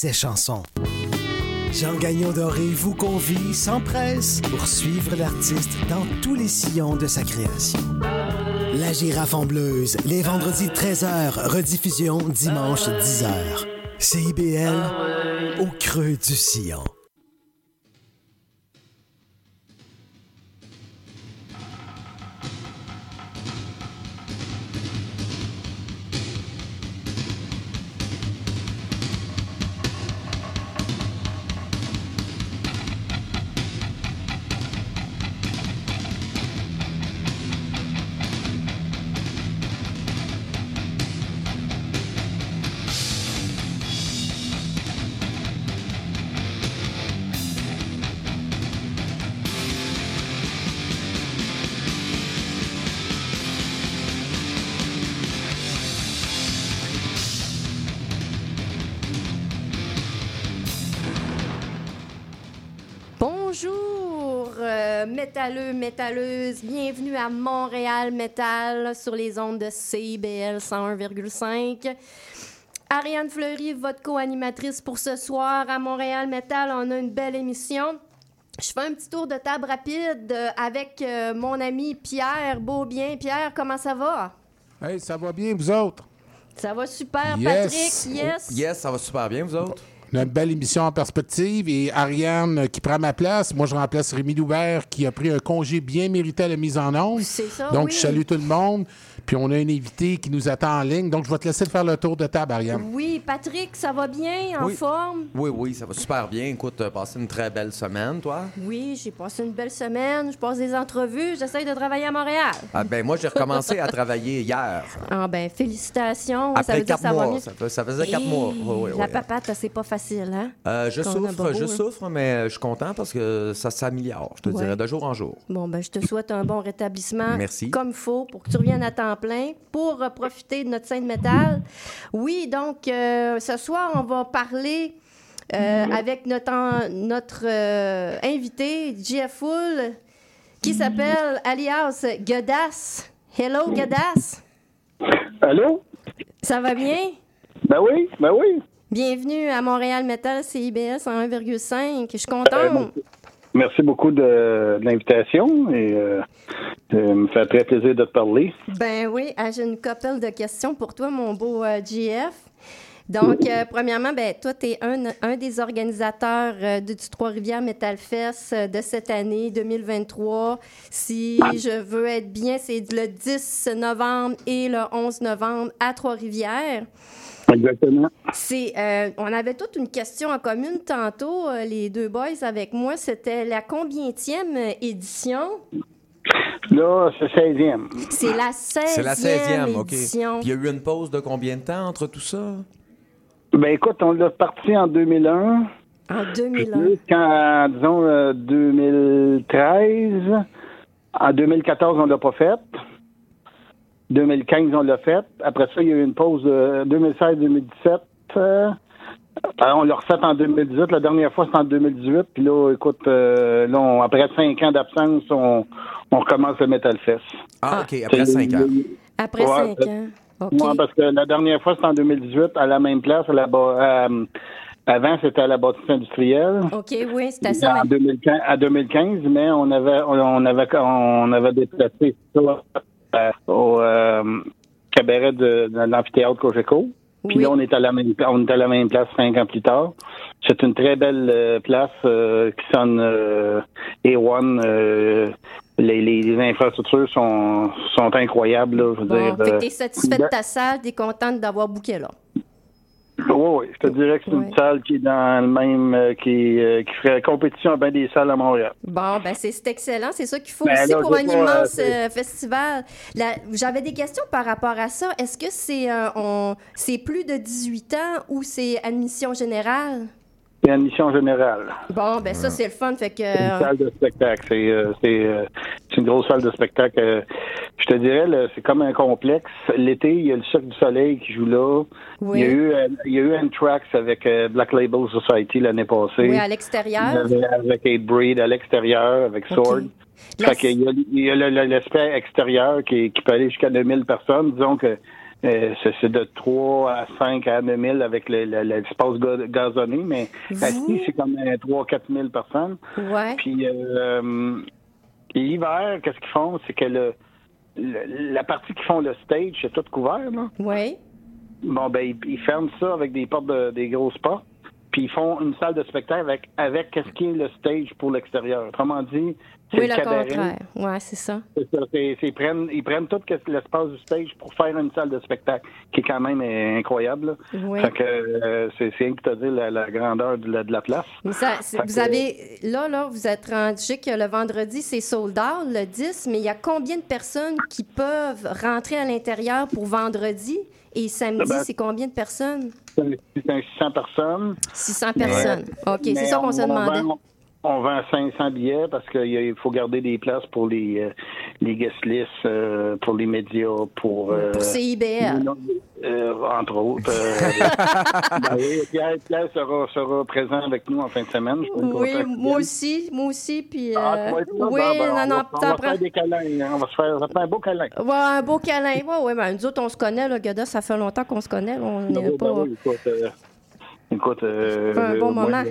ses chansons. Jean Gagnon Doré vous convie sans presse pour suivre l'artiste dans tous les sillons de sa création. La girafe en bleuse, les vendredis 13h, rediffusion dimanche 10h. CIBL, au creux du sillon. Métalleux, métalleuses. Bienvenue à Montréal Métal sur les ondes de CIBL 101,5. Ariane Fleury, votre co-animatrice pour ce soir à Montréal Métal. On a une belle émission. Je fais un petit tour de table rapide euh, avec euh, mon ami Pierre Beaubien. Pierre, comment ça va? Hey, ça va bien, vous autres? Ça va super, Yes. Patrick? Yes. Yes, ça va super bien, vous autres? Une belle émission en perspective et Ariane euh, qui prend ma place. Moi, je remplace Rémi Loubert qui a pris un congé bien mérité à la mise en onde. C'est ça, Donc, oui. je salue tout le monde. Puis, on a un invité qui nous attend en ligne. Donc, je vais te laisser faire le tour de table, Ariane. Oui, Patrick, ça va bien? En Oui. forme? Oui, oui, ça va super bien. Écoute, euh, passé une très belle semaine, toi? Oui, j'ai passé une belle semaine. Je passe des entrevues. J'essaye de travailler à Montréal. Ah, ben, moi, j'ai recommencé à travailler hier. Ah ben, félicitations. ça Après veut dire quatre que ça va mois. mieux. Ça, fait- ça faisait quatre mois. Oui, oui, La oui. papate, c'est pas facile, hein? Euh, je souffre, beau, je hein. souffre, mais je suis content parce que ça s'améliore, je te Ouais. dirais, de jour en jour. Bon, ben, je te souhaite un bon rétablissement. Merci. Comme il faut, pour que tu reviennes à temps plein, pour profiter de notre scène métal. Oui, donc, euh, ce soir, on va parler euh, avec notre, en- notre euh, invité, Jeff Full, qui s'appelle alias Godas. Hello, Godas. Allô? Ça va bien? Ben oui, ben oui. Bienvenue à Montréal Metal CIBS en 1,5. Je suis Euh, contente. Merci beaucoup de, l'invitation et euh, ça me fait très plaisir de te parler. Ben oui, ah, j'ai une couple de questions pour toi, mon beau euh, GF. Donc, euh, premièrement, ben, toi, tu es un, des organisateurs euh, du Trois-Rivières Metal Fest euh, de cette année 2023. Si je veux être bien, c'est le 10 novembre et le 11 novembre à Trois-Rivières. Exactement. C'est, euh, on avait toute une question en commune tantôt, euh, les deux boys avec moi. C'était la combientième édition? Là, c'est 16e. C'est la 16e, C'est la 16e, OK. Puis édition. il y a eu une pause de combien de temps entre tout ça? Ben écoute, on l'a parti en 2001 En 2001. jusqu'en, disons, euh, 2013. En 2014, on l'a pas fait. 2015, on l'a fait. Après ça, il y a eu une pause de 2016-2017. Euh, on l'a refait en 2018. La dernière fois, c'était en 2018. Puis là, écoute, euh, là, on- après cinq ans d'absence, on, on recommence le Metal Fest. Ah, OK, après cinq ans. Après Ouais, 5 ans. OK. Moi, parce que la dernière fois, c'était en 2018, à la même place. À la euh, avant, c'était à la bâtisse industrielle. OK, oui, c'était ça. En 2015, à 2015, mais on avait, on, on avait, on avait déplacé ça au euh, cabaret de, de l'amphithéâtre Cogeco. Puis Oui. là, on est à la même, on est à la même place cinq ans plus tard. C'est une très belle euh, place euh, qui sonne euh, A1. euh, les, les, les infrastructures sont, sont incroyables. Là, je veux Bon, dire, fait que euh, t'es satisfait de ta salle, t'es contente d'avoir booké là? Oui, oui, je te dirais que c'est Ouais. une salle qui est dans le même, euh, qui, euh, qui ferait compétition à bien des salles à Montréal. Bon, ben c'est excellent. C'est ça qu'il faut Ben aussi là, pour un immense euh, euh, festival. J'avais des questions par rapport à ça. Est-ce que c'est euh, c'est plus de 18 ans ou c'est admission générale? C'est une mission générale. Bon, ben ça, c'est le fun. Fait que. C'est une euh, salle de spectacle. C'est euh, c'est, euh, c'est une grosse salle de spectacle. Euh, je te dirais, là, c'est comme un complexe. L'été, il y a le Cirque du Soleil qui joue là. Oui. Il y a eu, euh, il y a eu Anthrax avec euh, Black Label Society l'année passée. oui, à l'extérieur. Avec, avec Hate Breed à l'extérieur, avec. Sword. La- Fait qu'il y a, il y a l'aspect extérieur qui, qui peut aller jusqu'à 2000 personnes. Disons que euh, c'est c'est de 3 à 5 à 9 000 avec le- le- l'espace ga- gazonné, mais Vous- c'est comme 3 4 000 personnes. Ouais. Puis euh, l'hiver, qu'est-ce qu'ils font? C'est que le, le- la partie qui font le stage, c'est tout couvert. Oui. Bon, ben, ils, ils ferment ça avec des portes, de- des grosses portes. Puis ils font une salle de spectacle avec, avec qu'est-ce qui est le stage pour l'extérieur. Autrement dit, c'est Oui, le le contraire. Ouais, c'est ça. C'est ça, c'est- c'est- ils, prennent, ils prennent tout l'espace du stage pour faire une salle de spectacle, qui est quand même euh, incroyable. Oui. Fait que euh, c'est rien que te dire la, la grandeur de la, de la place. Mais ça, vous que- avez, là, là, vous êtes rendu, que le vendredi, c'est sold out, le 10, mais il y a combien de personnes qui peuvent rentrer à l'intérieur pour vendredi? Et samedi, Ben- c'est combien de personnes? C'est un- c'est un 600 personnes. 600 personnes. OK, c'est ça qu'on on- se demandait. On vend 500 billets parce qu'il faut garder des places pour les, euh, les guest lists, euh, pour les médias, pour... euh, Pour CIBL. euh, entre autres. euh, ben oui, Pierre, Pierre sera, sera présent avec nous en fin de semaine. Je Oui, moi aussi, moi aussi, puis... Ah, oui, Bon, ben, non, on non, va, on va faire des câlins. hein. On va se faire, ça un beau câlin. Ouais, un beau câlin. Ben, nous autres, on se connaît, là, Gada, ça fait longtemps qu'on se connaît. là, on Ben n'est oui, pas... ben oui, écoute, euh, écoute, euh, un bon moment.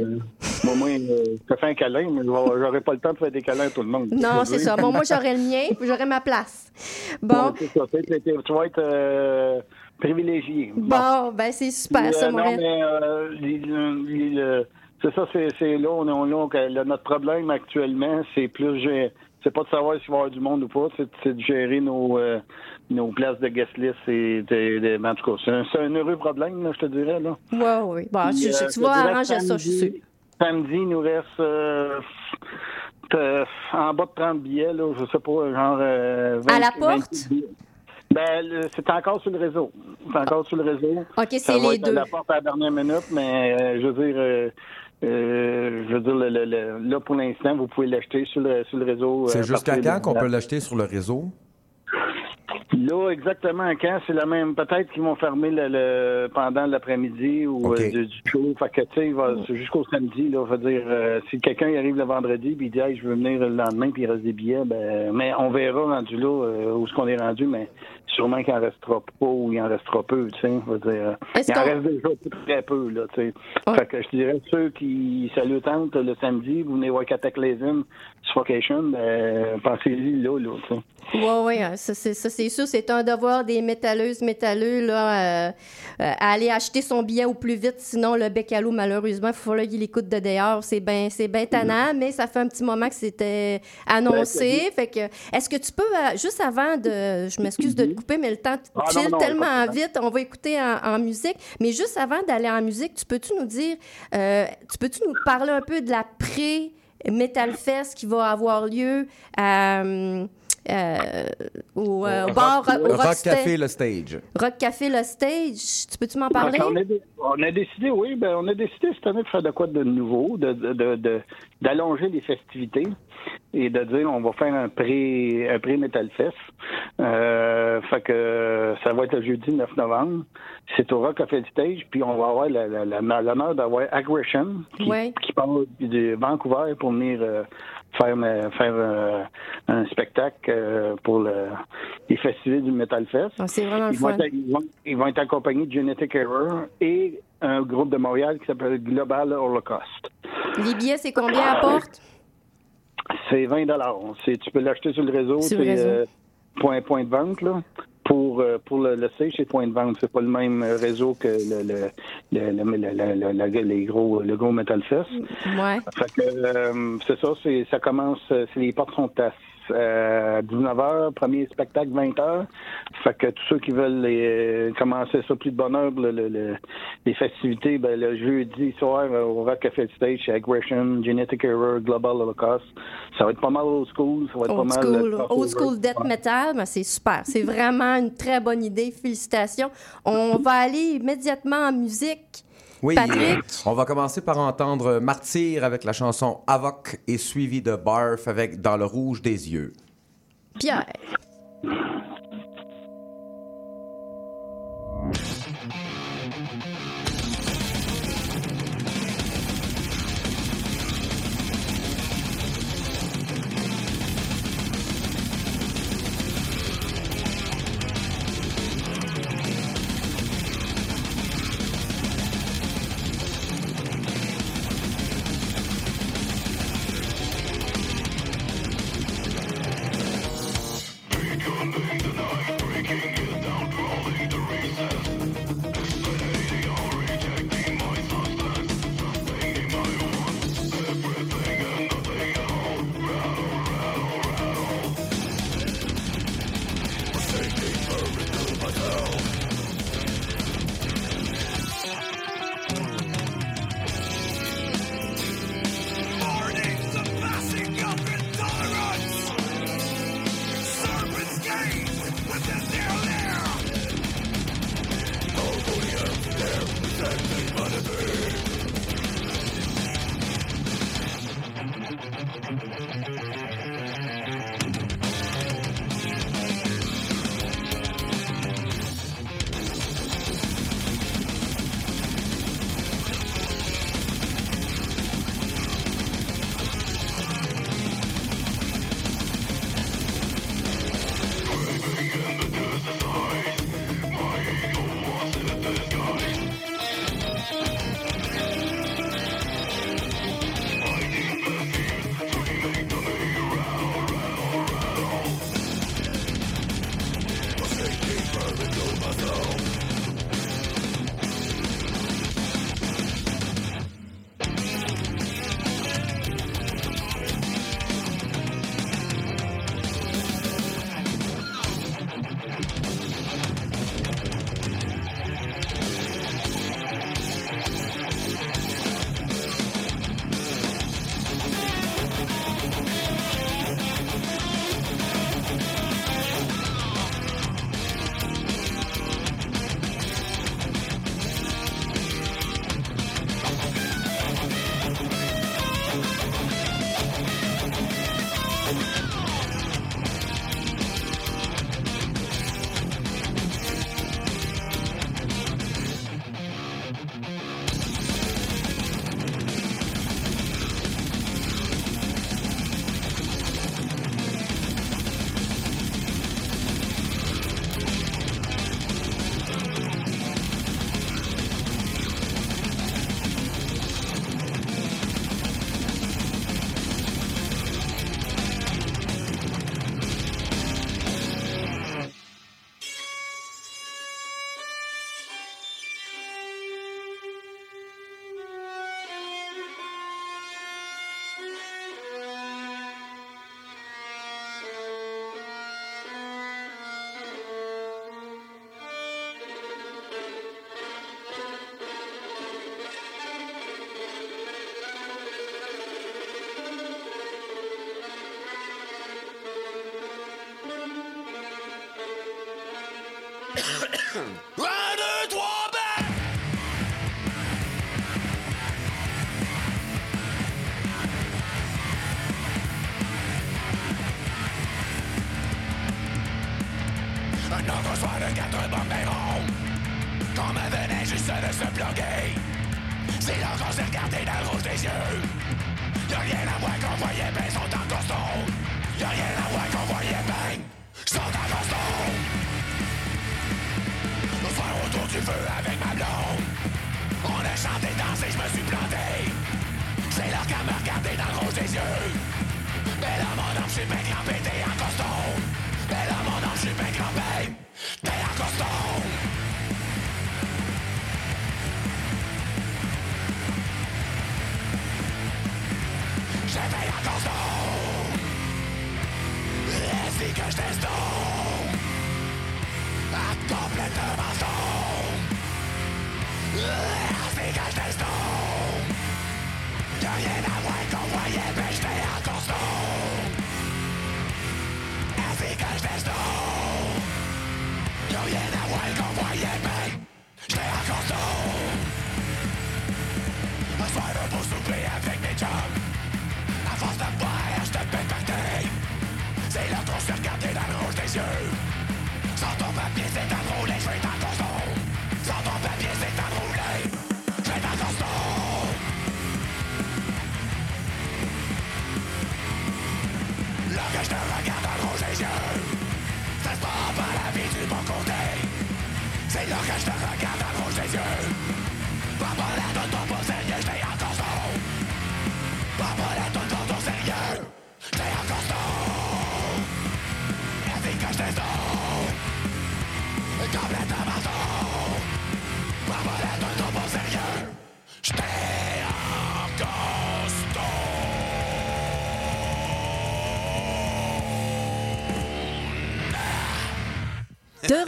moi, moi, je fais un câlin, mais je vais- j'aurai pas le temps de faire des câlins à tout le monde. Non, c'est ça. Bon, moi, j'aurai le mien, puis j'aurai ma place. Bon, ça. Tu vas être euh, privilégié. bon, ben, c'est super, Puis, ça, euh, mon non, mais c'est ça, c'est là, on là, notre problème actuellement, c'est plus, c'est pas de savoir s'il va y avoir du monde ou pas, c'est c'est de gérer nos, euh, nos places de guest list et de, de- en tout cas, c'est un, heureux problème, là, je te dirais, là. Oui, oui. Bon, Puis, je- je- euh, tu je vas arranger ça, je suis samedi- il nous reste euh, euh, en bas de 30 billets, là, je sais pas, genre... euh, À la 20, porte? 28 billets. Ben, c'est encore sur le réseau. C'est encore sur le réseau. OK, c'est les à deux. la porte à la dernière minute, mais euh, je veux dire, euh, euh, je veux dire, le- le- le- là pour l'instant, vous pouvez l'acheter sur le, sur le réseau. C'est euh, jusqu'à quand qu'on peut l'acheter sur le réseau? Là, exactement quand, c'est la même. Peut-être qu'ils vont fermer le, le- pendant l'après-midi ou euh, du, du show. Fait que, tu sais, il va- c'est jusqu'au samedi, là. Veux dire, euh, si quelqu'un y arrive le vendredi puis il dit, hey, je veux venir le lendemain puis il reste des billets, ben, mais on verra rendu là euh, où est-ce qu'on est rendu, mais sûrement qu'il en restera pas ou il en restera peu, tu sais. Dire, Est-ce il en reste déjà très peu, là, tu sais. Ouais. Fait que je dirais, ceux qui, ça le tente le samedi, vous venez voir Cataclysm, Suffocation, ben, pensez-y là, là, tu sais. Oui, oui, ça, c'est, ça, c'est sûr. C'est un devoir des métalleuses, métalleux, là, euh, euh, à aller acheter son billet au plus vite. Sinon, le bec à l'eau, malheureusement, il faut qu'il écoute de dehors. C'est bien c'est ben tannant, mais ça fait un petit moment que c'était annoncé. Fait que, est-ce que tu peux, euh, juste avant de. Je m'excuse de te couper, mais le temps Ah, file non, tellement vite. On va écouter en, en musique. Mais juste avant d'aller en musique, tu peux-tu nous dire. tu peux-tu nous parler un peu de la pré- Metal Fest qui va avoir lieu à, euh, euh, au, euh, au bar au Rock Café, le stage. Rock Café le stage. Tu peux-tu m'en parler? On a, dé- on a décidé, oui, ben, on a décidé cette année de faire de quoi de nouveau, de, de, de- de- d'allonger les festivités et de dire on va faire un pré un pré Metal Fest. Euh, fait que ça va être le jeudi 9 novembre. C'est au Rock Café Stage, puis on va avoir la- la- la- l'honneur d'avoir Aggression qui, Ouais. qui part de Vancouver pour venir euh, faire faire euh, un spectacle euh, pour le, les festivités du Metal Fest. Ah, c'est vraiment Ils vont, être, ils, vont, ils vont être accompagnés de Genetic Error et un groupe de Montréal qui s'appelle Global Holocaust. Les billets, c'est combien à porte? C'est 20 C'est Tu peux l'acheter sur le réseau. Sur le c'est réseau. euh, point, point de vente. Là. Pour, euh, pour le, le stage, c'est point de vente. C'est pas le même euh, réseau que le, le, le, le- le- le- le- le- les gros, le gros Metal Fest. Ouais. Fait que, euh, c'est ça, c'est, ça commence, euh, c'est- les portes sont à euh, 19h, premier spectacle 20h. Fait que tous ceux qui veulent les, euh, commencer ça plus de bonne heure, le- le- le- les festivités, ben, le jeudi soir euh, au Rock Café Stage, chez Aggression, Genetic Error, Global Holocaust. Ça va être pas mal old school, ça va être Old pas mal... school, euh, old school death metal, ben, c'est super. C'est vraiment une très bonne idée. Félicitations. On va aller immédiatement en musique. Oui, Patrick? euh, on va commencer par entendre Martyr avec la chanson Avoc et suivi de Barf avec Dans le rouge des yeux. Pierre.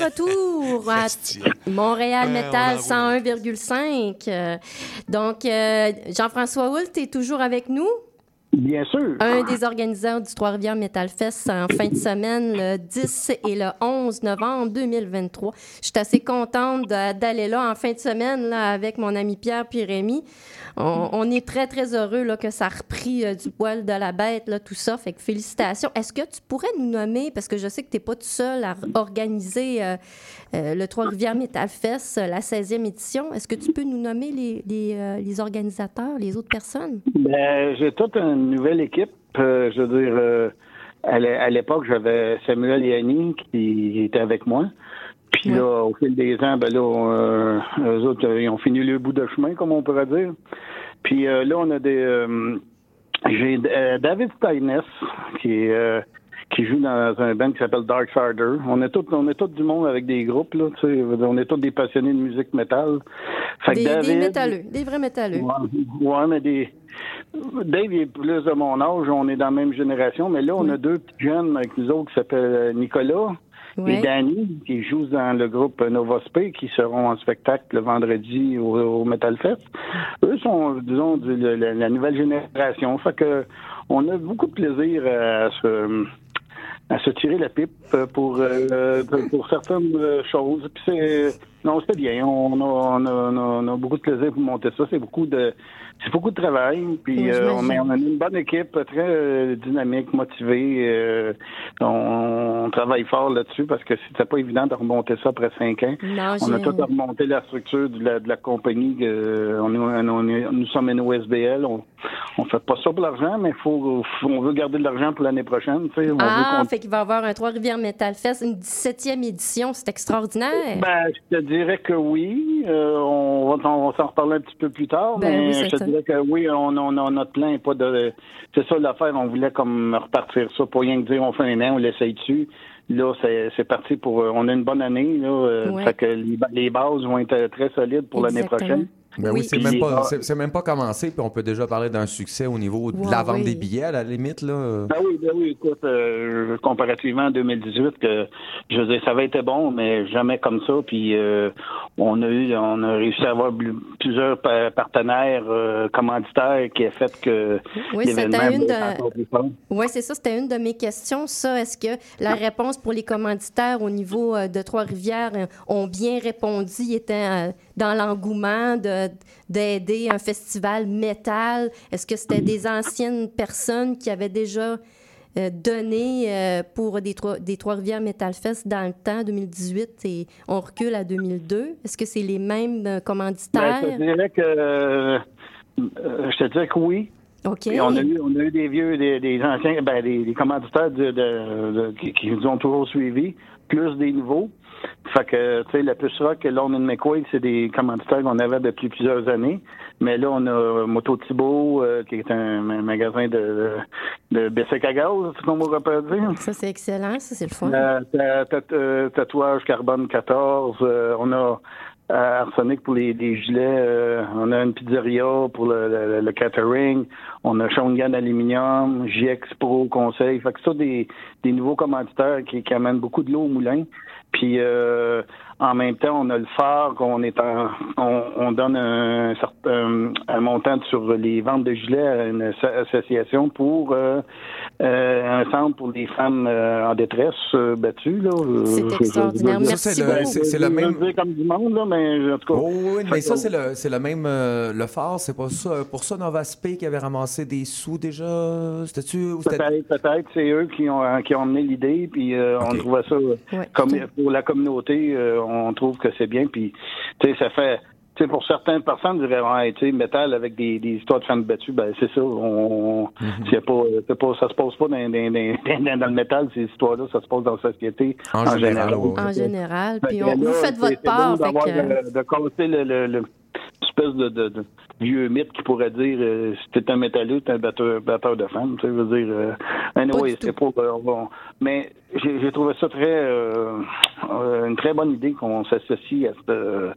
De retour à Montréal Metal 101,5. Euh, Donc, euh, Jean-François Hoult est toujours avec nous. Bien sûr. Un des organisateurs du Trois-Rivières Metal Fest en fin de semaine, le 10 et le 11 novembre 2023. Je suis assez contente d'aller là en fin de semaine là, avec mon ami Pierre puis Rémi. On, on est très, très heureux là, que ça a repris euh, du poil de la bête, là, tout ça. Fait que félicitations. Est-ce que tu pourrais nous nommer, parce que je sais que tu n'es pas tout seul à organiser euh, euh, le Trois-Rivières Metal Fest, euh, la 16e édition. Est-ce que tu peux nous nommer les, les, euh, les organisateurs, les autres personnes? Ben, j'ai toute une nouvelle équipe. Je veux dire, à l'é- à l'époque, j'avais Samuel et Annie qui étaient avec moi. Puis là, au fil des ans, ben là, euh, eux autres, ils ont fini le bout de chemin, comme on pourrait dire. Puis euh, là, on a des... euh, j'ai euh, David Steines, qui est... euh, qui joue dans un band qui s'appelle Dark Sarder. On est tous on est tous du monde avec des groupes là, tu sais, on est tous des passionnés de musique métal. Fait que Des, des David- métalleux, des vrais métalleux. Ouais, ouais, mais des. Dave est plus de mon âge, on est dans la même génération, mais là, on a deux petits jeunes avec nous autres qui s'appellent Nicolas Et Danny, qui jouent dans le groupe Novospe, qui seront en spectacle le vendredi au, Metal Fest. Eux sont, disons, la, nouvelle génération. Fait que on a beaucoup de plaisir à se à se tirer la pipe pour euh, pour certaines euh, choses. Puis c'est non, c'est bien. On a, on, a, on, a, on a beaucoup de plaisir pour monter ça. C'est beaucoup de c'est beaucoup de travail. Puis Oui, euh, on, a une bonne équipe, très euh, dynamique, motivée. Euh, on, on travaille fort là-dessus parce que c'était pas évident de remonter ça après cinq ans. Non, On a tout remonté la structure de la, de la compagnie. on nous sommes une OSBL. On, on fait pas ça pour l'argent, mais faut, faut- on veut garder de l'argent pour l'année prochaine. On Ah, fait qu'il va y avoir un Trois-Rivières Metal Fest, une 17e édition. C'est extraordinaire. Ben, je te dirais que oui. On va, s'en reparler un petit peu plus tard, Ben oui, mais c'est je te que oui, on, on, on- notre plan n'est pas de. C'est ça l'affaire. On voulait comme repartir ça pour rien que dire on fait un an, on l'essaye dessus. Là, c'est c'est parti pour. euh, On a une bonne année. Là, euh, Ouais. fait que les, ba- les bases vont être très solides pour l'année prochaine. Ben oui, Oui. c'est même, pas- c'est- c'est même pas commencé, puis on peut déjà parler d'un succès au niveau de la vente oui. des billets, à la limite. Là. Ben oui, ben oui, écoute, euh, comparativement à 2018, que je veux dire, ça avait été bon, mais jamais comme ça. Puis euh, on a eu, on a réussi à avoir plusieurs pa- partenaires euh, commanditaires qui a fait que Oui, l'événement c'était une de-. Oui, c'est ça, c'était une de mes questions. Ça, est-ce que la réponse pour les commanditaires au niveau de Trois-Rivières ont bien répondu, étaient euh, dans l'engouement de- d'aider un festival métal? Est-ce que c'était des anciennes personnes qui avaient déjà euh, donné euh, pour des, des Trois-Rivières Metal Fest dans le temps, 2018, et on recule à 2002? Est-ce que c'est les mêmes euh, Ben, commanditaires? je te dirais que je te dirais que oui. Et on a eu, on a eu des vieux, des, des anciens, ben, des, des commanditaires de, de- de- qui, qui nous ont toujours suivis, plus des nouveaux. Fait que, tu sais, la plus rock, Lone and McQuaid, c'est des commanditaires qu'on avait depuis plusieurs années. Mais là, on a Moto Thibault, euh, qui est un, un magasin de, de bicycle à gaz, c'est qu'on pourrait pas dire. Ça, c'est excellent. Ça, c'est le fun. Euh, euh, tatouage carbone 14. euh, on a euh, Arsenic pour les, gilets. euh, on a une pizzeria pour le, le- le catering. On a Shongan Aluminium, JX Pro Conseil. Fait que ça, des, des nouveaux commanditaires qui, qui amènent beaucoup de l'eau au moulin. Puis euh, en même temps, on a le phare qu'on est en, on, on donne un certain un montant sur les ventes de gilets à une asso- association pour euh, euh, un centre pour les femmes euh, en détresse euh, battues. là. C'est je- je- extraordinaire. je- Ça, Merci c'est le- beaucoup. c'est- c'est le je même- comme du monde, là, mais en tout cas. Oh, oui, mais ça, c'est le, c'est le même. euh, le phare, c'est pas ça. Pour ça, Nova Spe qui avait ramassé des sous déjà. C'était-tu. Peut-être, peut-être, c'est eux qui ont qui ont amené l'idée, puis euh, on trouvait ça Ouais. comme pour la communauté, euh, on trouve que c'est bien, puis tu sais, ça fait. Tu sais, pour certaines personnes, ils diraient, ouais, tu sais, métal avec des, des histoires de femmes battues, ben c'est ça. On, c'est pas, c'est pas, ça se pose pas dans, dans, dans, dans le métal, ces histoires-là, ça se pose dans la société En général, ouais. En général. Puis on, vous là, faites c'est- votre c'est part. fait d'avoir que- de, de casser le, le, le- espèce de, de, de vieux mythe qui pourrait dire euh, si t'es un métalleux, t'es un batteur, batteur de femmes. Tu sais, je veux dire, euh, anyway, c'est euh, bon. Mais j'ai trouvé ça très euh, une très bonne idée qu'on s'associe à ce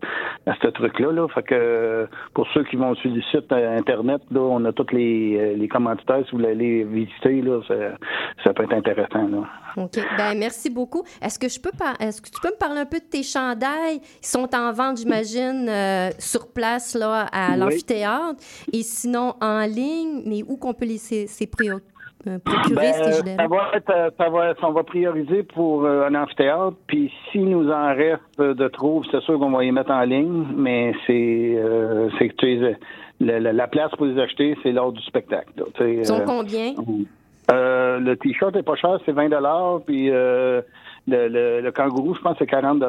à ce truc-là. Là. Fait que pour ceux qui vont sur le site internet, là, on a tous les, les commentaires. Si vous voulez aller visiter, là, ça, ça peut être intéressant. Là. OK. Ben, merci beaucoup. Est-ce que je peux par- est-ce que tu peux me parler un peu de tes chandails? Ils sont en vente, j'imagine, sur place là, à Oui. Et sinon, en ligne, mais où qu'on peut les ces, ces préo- euh, procurer Ben, ça va être, euh, ça va être- on va prioriser pour euh, un amphithéâtre. Puis s'il nous en reste de trop, c'est sûr qu'on va les mettre en ligne, mais c'est euh, c'est que tu sais, la, la- la place pour les acheter, c'est lors du spectacle. là, tu sais, Ils sont combien? le t-shirt est pas cher, c'est 20 puis le, le, le kangourou, je pense, c'est 40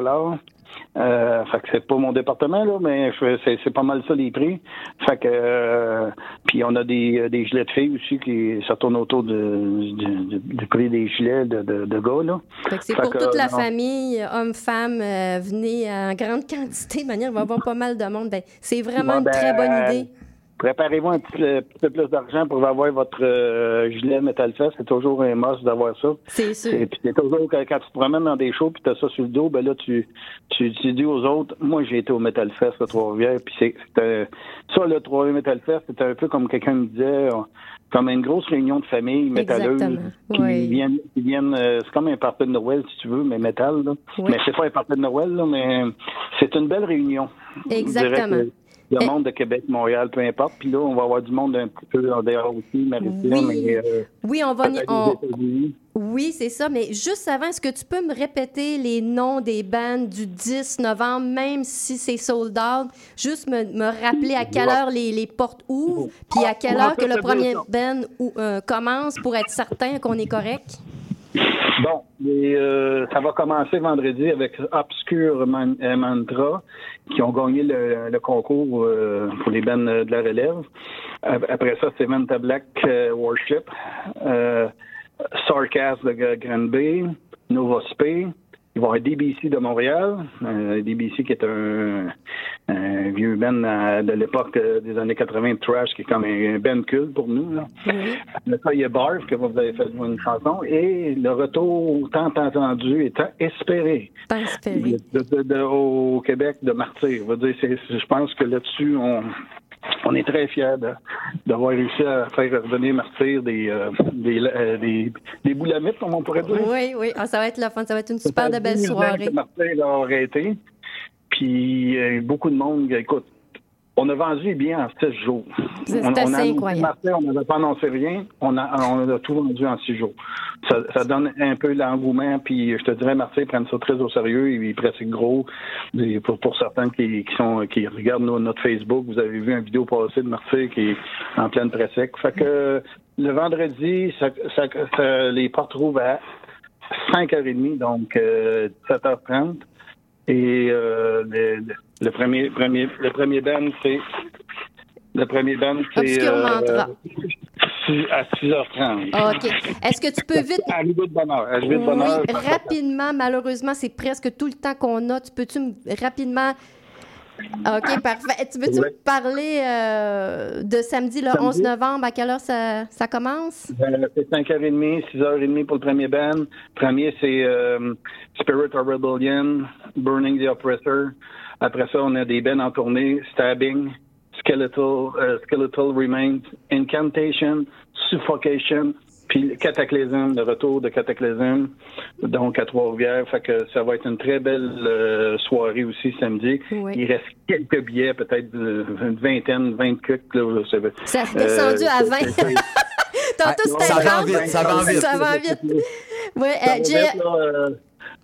euh, fait que c'est pas mon département là, mais c'est, pas mal ça les prix. Fait que euh, puis on a des, des gilets de filles aussi qui ça tourne autour de, du- prix des gilets de, gars là. Fait que c'est pour que, toute la non. famille, hommes, femmes, euh, venez en grande quantité. De manière, il va avoir pas mal de monde. Ben, c'est vraiment Ouais, une ben, très bonne idée. Préparez-vous un petit, euh, petit peu plus d'argent pour avoir votre euh, gilet Metal Fest. C'est toujours un must d'avoir ça. C'est sûr. Et puis c'est toujours quand, quand tu te promènes dans des shows puis t'as ça sur le dos, ben là tu tu, tu dis aux autres, moi j'ai été au Metal Fest à Trois-Rivières, puis c'est c'était- ça le Trois-Rivières Metal Fest, c'était un peu comme quelqu'un me disait, euh, comme une grosse réunion de famille métalleuse qui Oui. viennent, qui viennent euh, c'est comme un party de Noël si tu veux, mais métal là. Oui. Mais c'est pas un party de Noël là, mais c'est une belle réunion. Exactement. Il y a Eh. monde de Québec, Montréal, peu importe. Puis là, on va avoir du monde un petit peu en dehors aussi, maritime. Oui. et, euh, Oui, on va. on-. Oui, c'est ça. Mais juste avant, est-ce que tu peux me répéter les noms des bandes du 10 novembre, même si c'est sold out? Juste me, me rappeler à quelle heure les, les portes ouvrent, puis à quelle heure que le premier band ou- euh, commence pour être certain qu'on est correct? Bon, euh, ça va commencer vendredi avec Obscure Man- euh, Mantra, qui ont gagné le, concours euh, pour les euh, de la relève. Ap- Après ça, c'est Manta Black euh, Worship, Sarcasm de G- Grand Bay, Nova Spé, Il va y avoir DBC de Montréal. Euh, DBC qui est un, un vieux band de l'époque euh, des années 80 de trash, qui est comme un band culte pour nous. Là. Le cas, il y a Barf, que vous avez fait une chanson. Et le retour tant attendu espéré. Pas espéré. De- de- de- au Québec de Martyr. Je pense que là-dessus, on, on est très fiers d'avoir réussi à faire revenir Martyr des, euh, des, euh, des, des boulamites, comme on pourrait dire. Oui, oui. Ah, ça va être le fun. Ça va être une super de belle Ça fait 10 000 ans soirée. que Martyr a arrêté. Puis euh, beaucoup de monde, écoute, on a vendu les billets en 6 jours. C'est on, assez on a annoncé incroyable. On n'avait pas annoncé rien, on a, on a tout vendu en 6 jours. Ça, ça donne un peu l'engouement, puis je te dirais, Martyr prennent ça très au sérieux, il est presque gros. Et Pour, pour certains qui, qui sont qui regardent notre Facebook, vous avez vu une vidéo passée de Martyr qui est en pleine presse sec. Fait que le vendredi, ça, ça- ça- les portes rouvrent à 5h30, donc euh, 7h30. Et euh, le, le premier, premier, le premier band, c'est. Le premier band, c'est. Six- à 6h30. Ah, OK. Est-ce que tu peux vite. Arrivé de bonheur. De bonheur. Oui, rapidement, malheureusement, c'est presque tout le temps qu'on a. Tu peux-tu me- rapidement. OK, parfait. Tu veux-tu Ouais. parler euh, de samedi, le Samedi? 11 novembre? À quelle heure ça, ça commence? Euh, c'est 5h30, 6h30 pour le premier band. Premier, c'est euh, Spirit of Rebellion, Burning the Oppressor. Après ça, on a des bands en tournée, Stabbing, Skeletal, Skeletal Remains, Incantation, Suffocation, puis Cataclysm, le retour de Cataclysm, donc à Trois-Rivières. Fait que ça va être une très belle euh, soirée aussi samedi. Oui. Il reste quelques billets, peut-être euh, une vingtaine, vingt cucs. Là, sais pas. Ça a descendu à 20. c'est- c'est- Tantôt, Ah, c'était ça va 30. vite, ça va vite. Ça va vite. Oui, Ça euh, Jay- là, euh,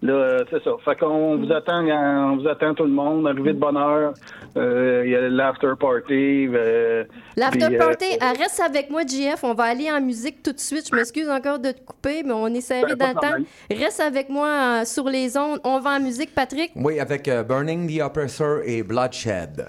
euh, c'est ça. Fait qu'on vous attend, euh, on vous attend tout le monde, arrivé de bonne heure. Euh, Il y a l'after party. euh, L'after euh, party, reste avec moi, JF. On va aller en musique tout de suite. Je m'excuse encore de te couper, mais on est serré Ben, dans le temps. problème. Reste avec moi euh, sur les ondes. On va en musique, Patrick. Oui, avec euh, Burning the Oppressor et Bloodshed.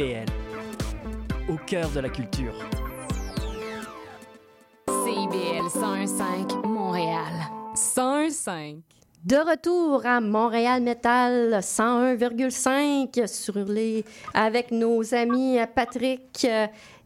CIBL, au cœur de la culture. CIBL 105 Montréal. 105. De retour à Montréal Metal 101,5 sur les avec nos amis Patrick,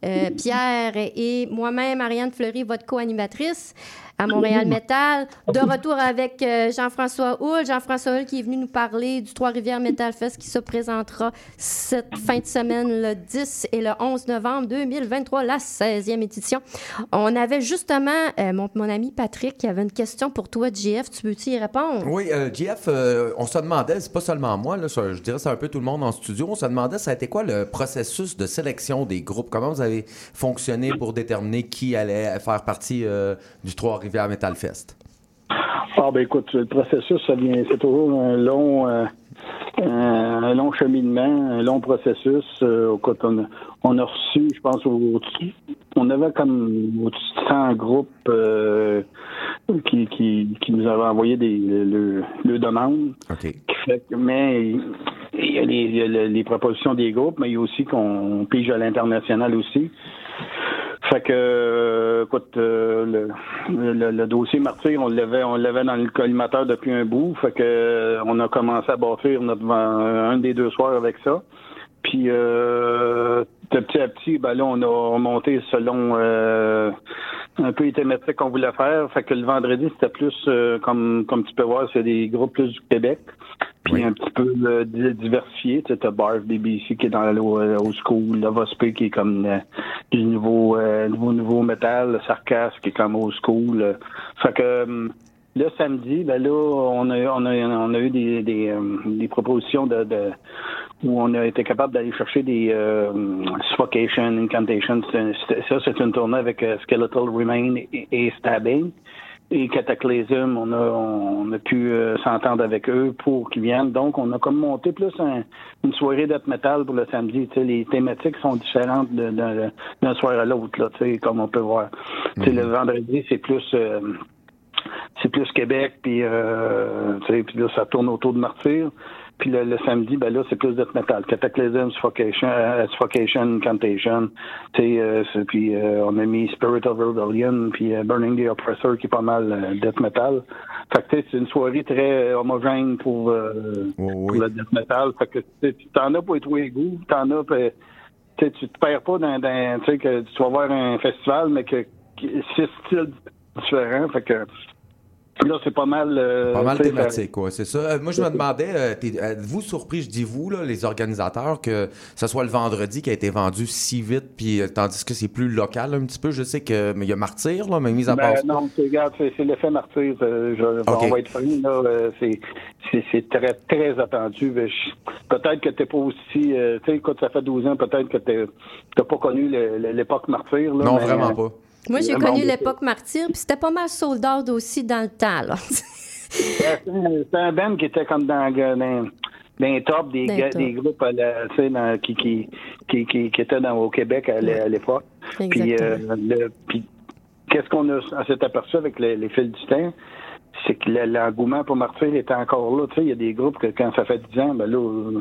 euh, Pierre et moi-même, Ariane Fleury, votre co-animatrice à Montréal Metal. De retour avec euh, Jean-François Houle. Jean-François Houle qui est venu nous parler du Trois-Rivières Metal Fest qui se présentera cette fin de semaine, le 10 et le 11 novembre 2023, la 16e édition. On avait justement euh, mon, mon ami Patrick qui avait une question pour toi, JF. Tu peux-tu y répondre? Oui, euh, JF, on se demandait, c'est pas seulement moi, je dirais c'est un peu tout le monde en studio, on se demandait ça a été quoi le processus de sélection des groupes? Comment vous avez fonctionné pour déterminer qui allait faire partie euh, du Trois-Rivières Metal Fest? Ah ben écoute, le processus, c'est toujours un long, euh, un long cheminement, un long processus. Euh, on, a- on a reçu, je pense, au, on avait comme au-dessus de 100 groupes euh, qui, qui, qui nous avaient envoyé des le, le demande. OK. Qui fait que- mais il y a, les propositions des groupes, mais il y a aussi qu'on pige à l'international aussi. Fait que, euh, écoute, euh, le, le, le dossier Martyr, on l'avait, on l'avait dans le collimateur depuis un bout. Fait que, euh, on a commencé à bâtir notre, un des deux soirs avec ça. Puis, euh, de petit à petit, ben là, on a remonté selon euh, un peu les thématiques qu'on voulait faire. Fait que le vendredi, c'était plus, euh, comme, comme tu peux voir, c'est des groupes plus du Québec. Puis un petit peu euh, di- diversifié. Tu sais, t'as Barf DBC qui est dans la low, euh, old school, Lava Spay qui est comme euh, du nouveau, euh, nouveau, nouveau métal, le Sarcas qui est comme old school. Fait que le samedi, ben là, on a, on a, on a eu des, des, euh, des propositions de, de où on a été capable d'aller chercher des euh, Suffocation, Incantation. Ça, c'est une tournée avec euh, Skeletal Remain et, et Stabbing. Et Cataclysm, on a, on a pu euh, s'entendre avec eux pour qu'ils viennent. Donc, on a comme monté plus un- une soirée death metal pour le samedi. Tu sais, les thématiques sont différentes d'un soir à l'autre, là, tu sais, comme on peut voir. Tu sais, le vendredi, c'est plus... euh, c'est plus Québec, puis euh, puis là, ça tourne autour de Martyr. Puis le, le samedi, ben là, c'est plus death metal. Cataclysm, Suffocation, euh, Suffocation Incantation. Euh, puis euh, on a mis Spirit of Rebellion, puis euh, Burning the Oppressor, qui est pas mal euh, death metal. Fait que c'est une soirée très homogène pour, pour le death metal. Fait que t'en as pour les tous les goûts, t'en as tu te perds pas dans, dans tu sais, que tu vas voir un festival, mais que, que six styles différents. Fait que là, c'est pas mal. euh, Pas mal thématique, ouais, c'est ça. Euh, moi, je me demandais, euh, t'es- êtes-vous surpris, je dis vous, là, les organisateurs, que ce soit le vendredi qui a été vendu si vite, puis euh, tandis que c'est plus local un petit peu? Je sais que mais il y a Martyr, là, mais mis à Ben, part ça. non, regarde, c'est, l'effet martyr. euh, je- Ok. On va être franc, là. euh, c'est, très, très attendu. Ben, peut-être que t'es pas aussi. euh, tu sais, écoute, ça fait 12 ans, peut-être que t'es, t'as pas connu l'époque martyr. Là, Non, mais, vraiment euh, pas. Moi, j'ai connu l'époque martyr, puis c'était pas mal sold out aussi dans le temps. C'est un- band qui était comme dans, dans, dans les top des, top. groupes à la- dans- qui, qui, qui, qui, qui étaient dans, au Québec à l'é- à l'époque. Puis, euh, puis qu'est-ce qu'on s'est aperçu avec les, les fils du temps? C'est que le- l'engouement pour Martyr était encore là. Tu sais, il y a des groupes que quand ça fait 10 ans, ben là,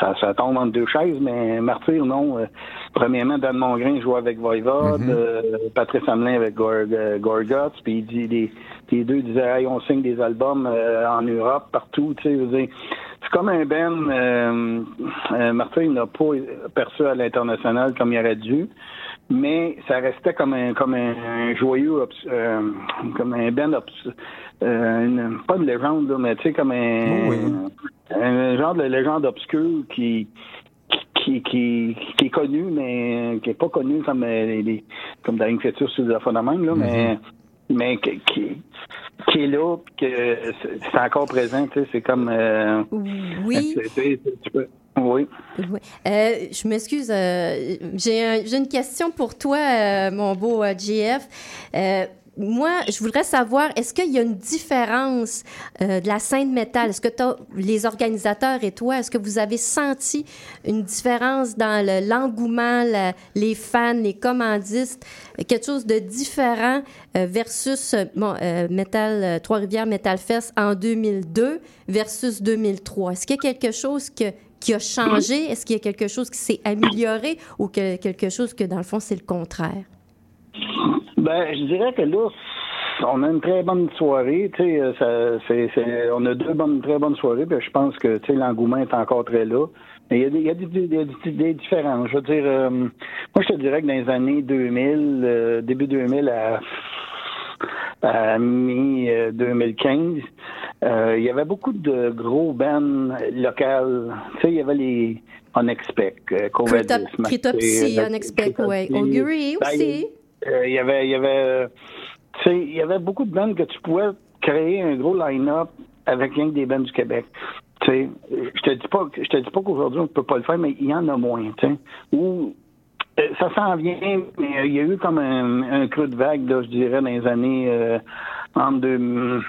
ça, ça tombe entre deux chaises, mais Martyr, non. Euh, premièrement, Dan Mongrain jouait avec Voivode, Mhm. euh, Patrice Hamelin avec Gor- euh, Gorguts, puis il dit, les, les deux disaient, hey, on signe des albums euh, en Europe, partout, tu sais, c'est comme un Ben, euh, Martyr il n'a pas perçu à l'international comme il aurait dû, mais ça restait comme un comme un, un joyeux euh, comme un Ben obs- euh, une- pas de légende là, mais tu sais comme un, un genre de légende obscure qui qui, qui, qui est connu, mais qui est pas connu comme euh, les, les- comme dans une sur la fois de même, là, mais mais qui, qui, qui est là, puis que c'est encore présent, tu sais, c'est comme euh, Oui. tu peux- oui. Oui. Euh, je m'excuse, euh, j'ai un- j'ai une question pour toi, euh, mon beau JF. Moi, je voudrais savoir, est-ce qu'il y a une différence euh, de la scène métal? Est-ce que les organisateurs et toi, est-ce que vous avez senti une différence dans le- l'engouement, les fans, les commandistes, quelque chose de différent euh, versus euh, Metal, Trois-Rivières Metal Fest en 2002 versus 2003? Est-ce qu'il y a quelque chose qui a changé? Est-ce qu'il y a quelque chose qui s'est amélioré ou que, quelque chose que, dans le fond, c'est le contraire? Ben, je dirais que là, on a une très bonne soirée. Tu sais, euh, on a deux bonnes, très bonnes soirées. Puis je pense que tu sais, l'engouement est encore très là. Mais il y a des, il y a des, des- des- des différences. Je veux dire, euh, moi, je te dirais que dans les années 2000, euh, début 2000 à, à mi-2015, euh, il y avait beaucoup de gros bands locales. Tu sais, il y avait les Unexpect, Martyr, Cryptopsy, Unexpect. Cryptopsy. Augury Ben, aussi. Euh, Il y avait, y avait, euh, il y avait beaucoup de bands que tu pouvais créer un gros line-up avec rien que des bands du Québec. Sais, je te dis pas, je te dis pas qu'aujourd'hui on ne peut pas le faire, mais il y en a moins. Ou euh, ça s'en vient, mais euh, il y a eu comme un, un creux de vague, je dirais, dans les années euh, en deux,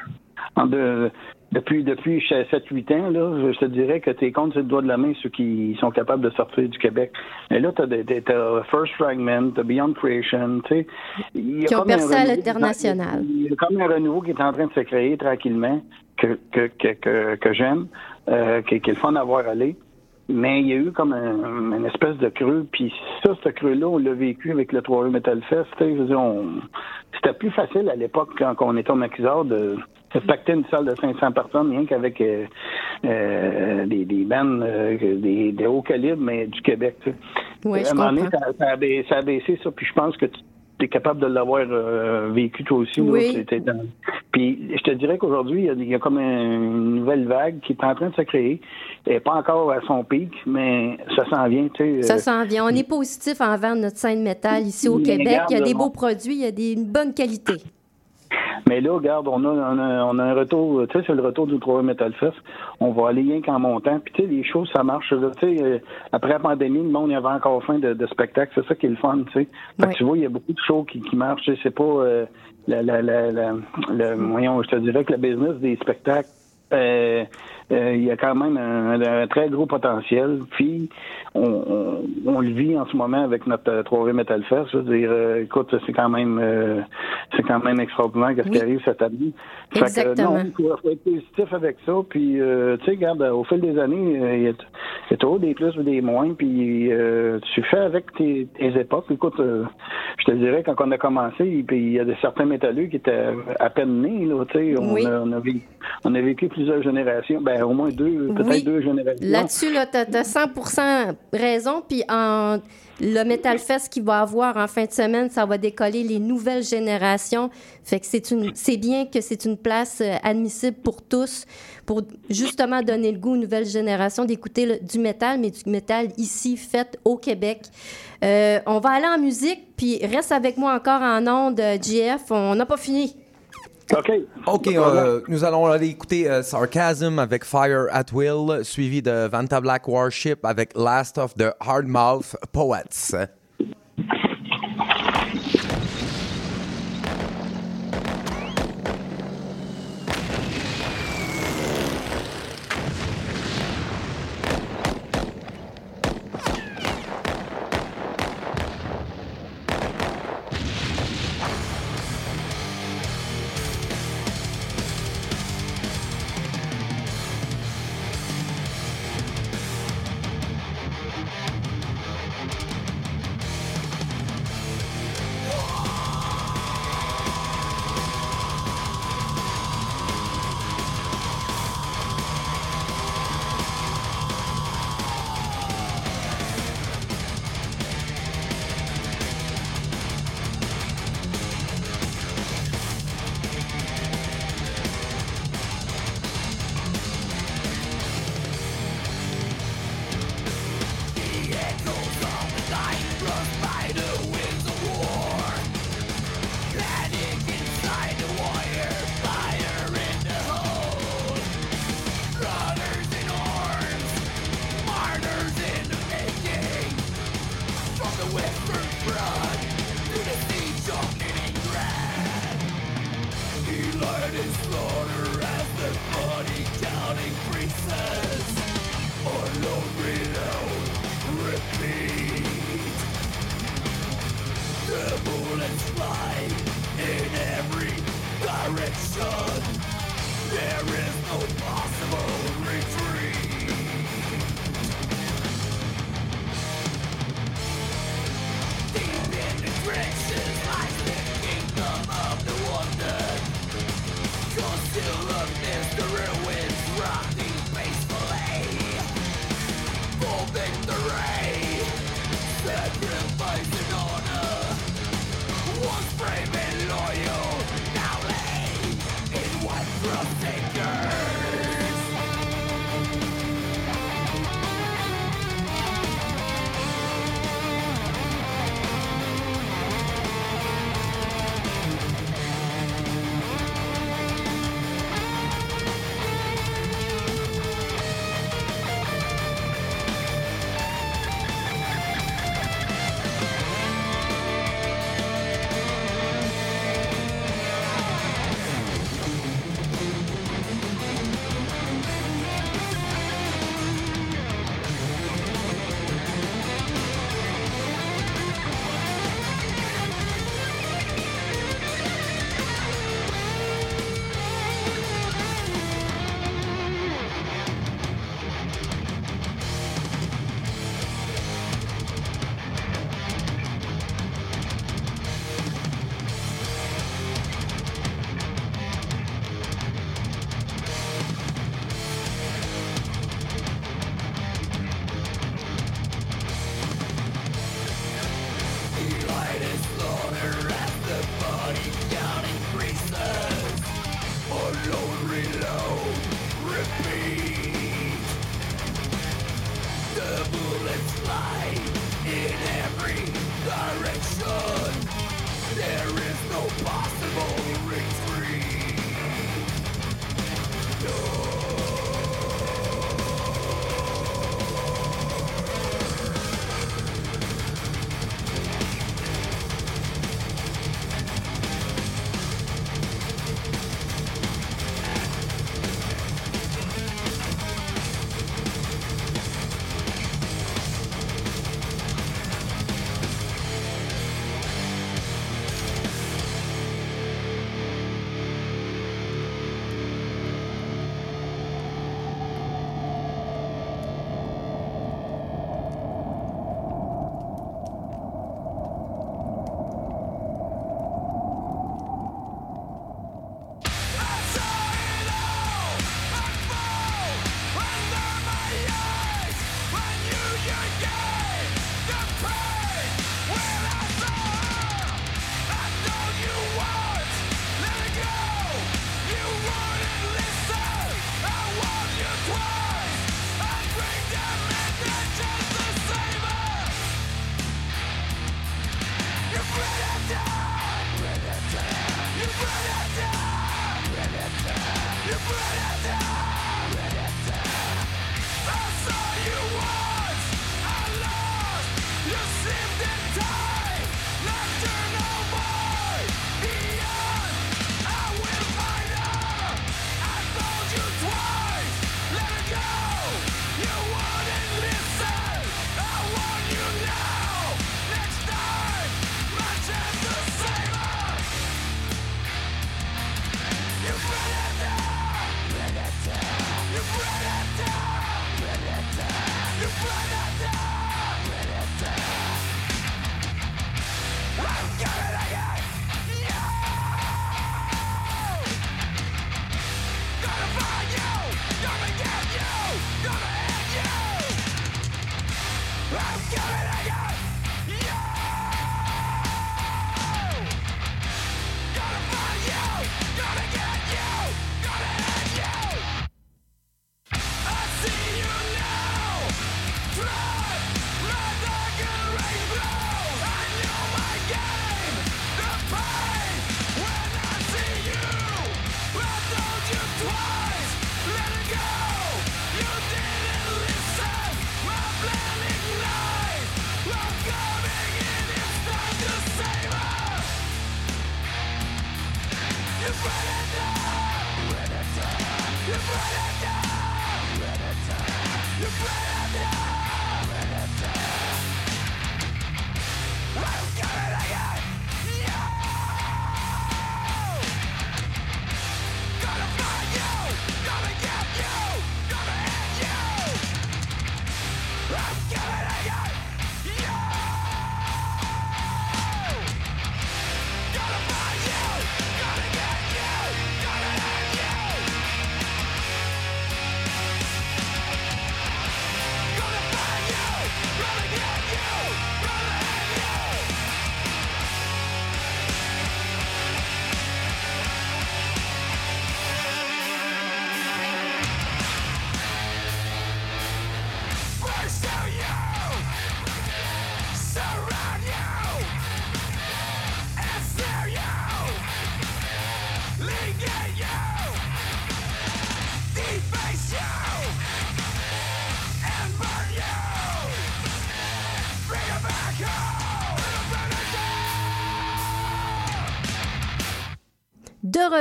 en deux, depuis depuis 7-8 ans, là, je te dirais que t'es comptes sur le doigt de la main ceux qui sont capables de sortir du Québec. Mais là, t'as, des- t'as First Fragment, t'as Beyond Creation, tu sais. il y a Qui ont percé à l'international. Il y a comme un renouveau qui est en train de se créer tranquillement, que, que, que, que, que j'aime, euh, qui, qui est le fun à voir aller. Mais il y a eu comme un, une espèce de creux, puis ça, ce creux-là, on l'a vécu avec le 3 Metal Fest. tu C'était plus facile à l'époque, quand on était au maquisard, de, pacter une salle de 500 personnes, rien qu'avec euh, euh, des, des bands, euh, des, des hauts calibres, mais du Québec. tu sais. Oui, je donné, ça, ça a baissé, ça a baissé, ça, puis je pense que tu es capable de l'avoir euh, vécu toi aussi. Oui. Dans- Puis je te dirais qu'aujourd'hui, il y a- il y, a comme une nouvelle vague qui est en train de se créer. Elle n'est pas encore à son pic, mais ça s'en vient. tu sais, Ça s'en vient. On est positif envers notre scène métal ici au Québec. Il y a des beaux produits, il y a des, une bonne qualité. Mais là, regarde, on a, on a, on a un retour, tu sais, c'est le retour du 3 Metal Fest. On va aller rien qu'en montant. Puis, tu sais, les choses, ça marche. Tu sais, euh, après la pandémie, le monde, il y avait encore faim de, de spectacles. C'est ça qui est le fun, tu sais. Que tu vois, il y a beaucoup de shows qui, qui marchent. C'est pas, euh, la, la, la, la- le, voyons, je te dirais que le business des spectacles, euh, euh, il y a quand même un, un très gros potentiel. Puis, on, on, on le vit en ce moment avec notre euh, 3 Metal Fest. Je veux dire, euh, écoute, c'est quand même euh, c'est quand même extraordinaire qu'est-ce qui arrive cette année. Fait que, Exactement. non, faut, être positif avec ça. Puis, euh, tu sais, regarde, au fil des années, euh, il y, a- il y a toujours des plus ou des moins. Puis, euh, tu fais avec tes, tes époques. Écoute, euh, je te dirais, quand on a commencé, puis il y a des certains métalleux qui étaient à peine nés. Là, tu sais, on, Oui. a, on, a vécu, on a vécu plusieurs générations. Ben, ben, au moins deux, peut-être Oui. deux générations. Là-dessus, là, tu as, 100 raison. Puis en, le Metal Fest qu'il va avoir en fin de semaine, ça va décoller les nouvelles générations. Fait que c'est une, c'est bien que c'est une place euh, admissible pour tous, pour justement donner le goût aux nouvelles générations d'écouter le- du métal, mais du métal ici fait au Québec. Euh, on va aller en musique, puis reste avec moi encore en ondes, JF. On n'a pas fini. OK. OK, euh, nous allons aller écouter euh, Sarcasm avec Fire at Will, suivi de Vanta Black Warship avec Last of the Hardmouth Poets.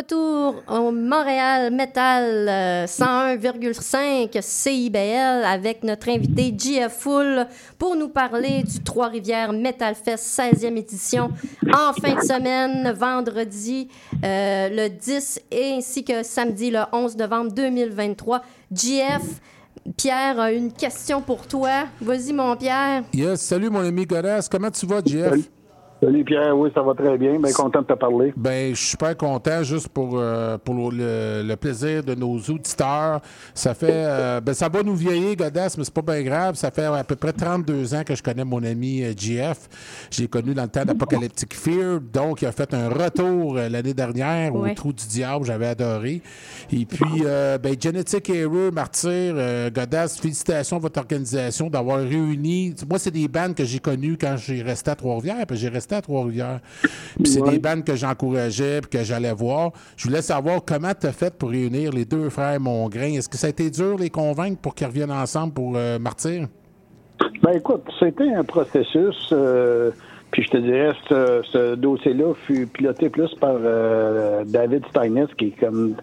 Retour au Montréal Metal euh, 101,5 CIBL avec notre invité GF Full pour nous parler du Trois-Rivières Metal Fest 16e édition en fin de semaine, vendredi euh, le 10 ainsi que samedi le 11 novembre 2023. GF, Pierre a une question pour toi. Vas-y, mon Pierre. Yes, salut mon ami Godas. Comment tu vas, Jeff? Salut Pierre, oui, ça va très bien. Bien content de te parler. Ben, je suis super content juste pour, euh, pour le, le plaisir de nos auditeurs. Ça fait, euh, ben, ça va nous vieillir, Godas, mais c'est pas bien grave. Ça fait à peu près 32 ans que je connais mon ami euh, GF. J'ai connu dans le temps d'Apocalyptic Fear. Donc, il a fait un retour euh, l'année dernière Ouais. au Trou du Diable. J'avais adoré. Et puis, euh, ben, Genetic Error, Martyr, euh, Godas, félicitations à votre organisation d'avoir réuni. Moi, c'est des bandes que j'ai connues quand j'ai resté à Trois-Rivières. Puis j'ai resté à Trois-Rivières. Puis c'est Ouais. des bandes que j'encourageais puis que j'allais voir. Je voulais savoir comment tu as fait pour réunir les deux frères Mongrain. Est-ce que ça a été dur de les convaincre pour qu'ils reviennent ensemble pour euh, Martyr? Ben écoute, c'était un processus, euh, puis je te dirais, ce, ce dossier-là fut piloté plus par euh, David Steines, qui est comme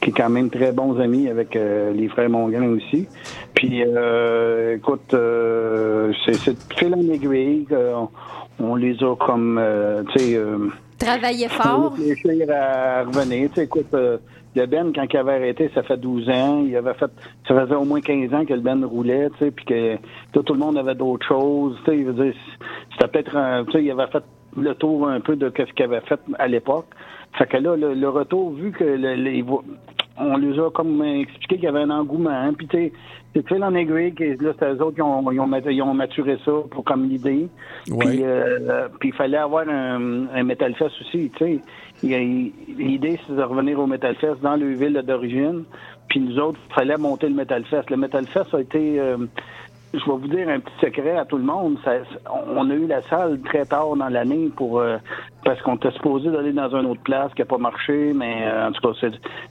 qui est quand même très bons amis avec euh, les frères Mongrain aussi. Puis euh, écoute, c'est c'est fil en aiguille, on, on les a comme euh, tu sais euh, Travaillez fort. réfléchir à revenir. Tu sais, écoute, euh, le Ben, quand il avait arrêté, ça fait 12 ans. Il avait fait, ça faisait au moins 15 ans que le Ben roulait, tu sais, puis que là, tout le monde avait d'autres choses. Tu sais, je veux dire, c'était peut-être, un- tu sais, il avait fait le tour un peu de ce qu'il avait fait à l'époque. Fait que là, le, le retour, vu que le- les on les a comme expliqué qu'il y avait un engouement, hein, puis tu sais, c'est de fil en aiguille, que là, c'est eux autres qui ont, ils ont, mat- ils ont maturé ça pour comme l'idée. Puis, euh, puis il fallait avoir un, un Metal Fest aussi, tu sais. L'idée, c'est de revenir au Metal Fest dans le ville d'origine. Puis nous autres, il fallait monter le Metal Fest. Le Metal Fest a été, euh, je vais vous dire un petit secret à tout le monde. On a eu la salle très tard dans l'année pour euh, parce qu'on était supposé d'aller dans une autre place qui n'a pas marché, mais euh, en tout cas,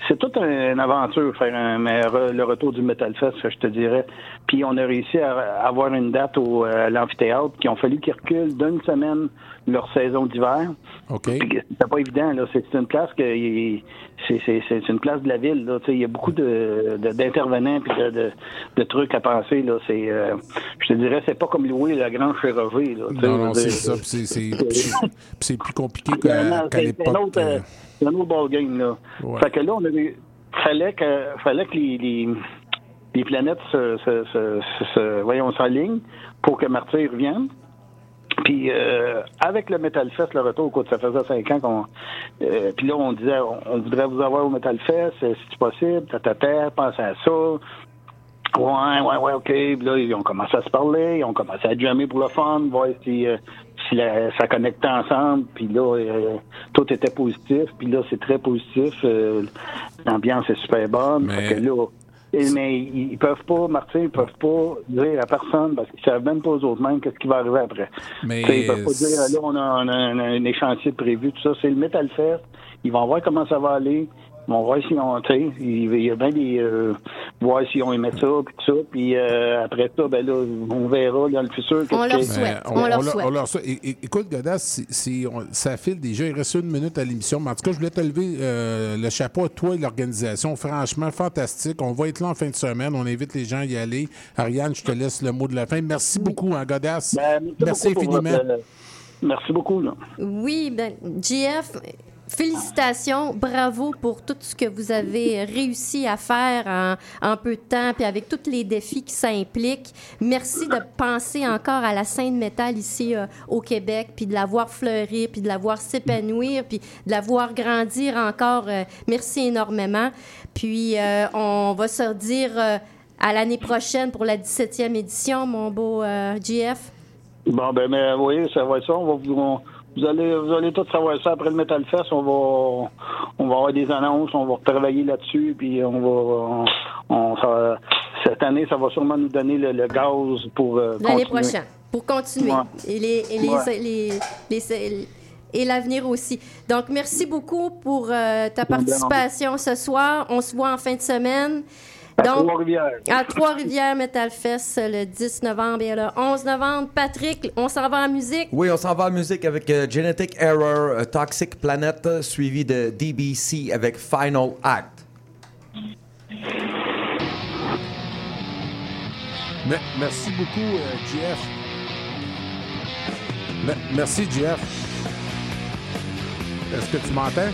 c'est, toute un- une aventure faire un, le retour du Metal Fest, je te dirais. Puis on a réussi à avoir une date au euh, à l'amphithéâtre, qui ont fallu qu'ils reculent d'une semaine leur saison d'hiver. OK. C'était pas évident, là. C'est c'est une place que c'est, c'est, c'est c'est une place de la ville, là. Il y a beaucoup de, de- d'intervenants puis de, de, de trucs à penser, là. C'est, euh, je te dirais, c'est pas comme louer la grande là. Sais, Non, non, c'est ça. C'est c'est- c'est plus compliqué c'est qu'à qu'à c'est- c'est un autre, euh, c'est un autre ballgame, là. Ouais. Fait que là, on avait, fallait que, fallait que les, les, les planètes se, se, se, se- se- voyons, s'alignent pour que Martyr revienne. Puis euh, avec le Metal Fest, le retour, écoute, ça faisait cinq ans qu'on. euh, puis là, on disait, on, on voudrait vous avoir au Metal Fest, euh, si c'est possible, tatata, pensez à ça. Ouais, ouais, ouais, OK. Puis là, ils ont commencé à se parler, ils ont commencé à jammer pour le fun, voir si, euh, si la- ça connectait ensemble. Puis là, euh, tout était positif. Puis là, c'est très positif. Euh, L'ambiance est super bonne. Fait que là, mais ils, peuvent pas, Martin, ils peuvent pas dire à personne parce qu'ils savent même pas aux autres mêmes qu'est-ce qui va arriver après. Mais- ils peuvent pas dire, là, on a, un, un échéancier prévu, tout ça. C'est le Metal Fest. Ils vont voir comment ça va aller. Ils vont voir si on, tu sais, il y a bien des, euh, voir si on aimait ça, puis tout ça. Puis euh, après ça, ben là, on verra dans le futur. qu'est-ce On leur souhaite. On leur leur- souhaite. on leur souhaite. É- écoute, Godas, on- ça file déjà. Il reste une minute à l'émission. Mais en tout cas, je voulais te lever euh, le chapeau à toi et l'organisation. Franchement, fantastique. On va être là en fin de semaine. On invite les gens à y aller. Ariane, je te laisse le mot de la fin. Merci beaucoup, hein, Godas. Ben, Merci beaucoup infiniment. votre, euh, merci beaucoup. Là. Oui, ben, JF, félicitations, bravo pour tout ce que vous avez réussi à faire en, peu de temps, puis avec tous les défis que ça implique. Merci de penser encore à la scène métal ici euh, au Québec, puis de la voir fleurir, puis de la voir s'épanouir, puis de la voir grandir encore. Euh, merci énormément. Puis euh, on va se euh, à l'année prochaine pour la 17e édition, mon beau JF. Bon, ben, mais oui, ça va être ça. Vous allez, vous allez tous savoir ça après le Metal Fest. On va, on va avoir des annonces, on va travailler là-dessus, puis on va, on, on- ça- cette année, ça va sûrement nous donner le, le gaz pour euh, L'année prochaine, pour continuer. Ouais. Et, les, et, les- Ouais. les- les- et l'avenir aussi. Donc, merci beaucoup pour euh, ta participation ce soir. On se voit en fin de semaine. À Donc, Trois-Rivières. à Trois-Rivières Metal Fest le 10 novembre et le 11 novembre. Patrick, on s'en va en musique? Oui, on s'en va en musique avec euh, Genetic Error, euh, Toxic Planet, suivi de DBC avec Final Act. Me- merci beaucoup, euh, JF. Me- merci, JF. Est-ce que tu m'entends?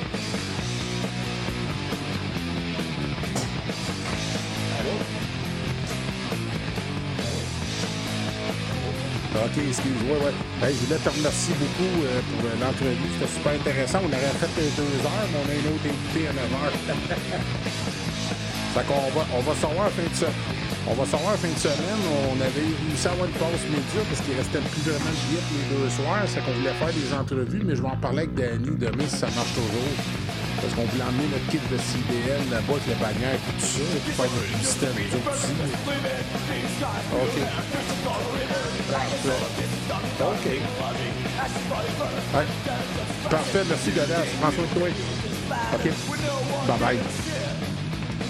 OK, excuse-moi, ouais. Hey, je voulais te remercier beaucoup euh, pour euh, l'entrevue. C'était super intéressant. On aurait fait euh, deux heures, mais on a une autre invité à 9 heures. fait qu'on va, on va savoir fin de semaine. On va savoir fin de semaine. On avait réussi à avoir une pause média parce qu'il restait plus vraiment de billets les deux soirs. C'est qu'on voulait faire des entrevues, mais je vais en parler avec Danny demain si ça marche toujours. Parce qu'on voulait emmener notre kit de CBL là-bas avec les bannières et tout ça, et puis faire notre publicité à nous autres aussi. OK. Parfait. OK. Parfait, merci Godas. Prends soin de toi. OK. Bye bye.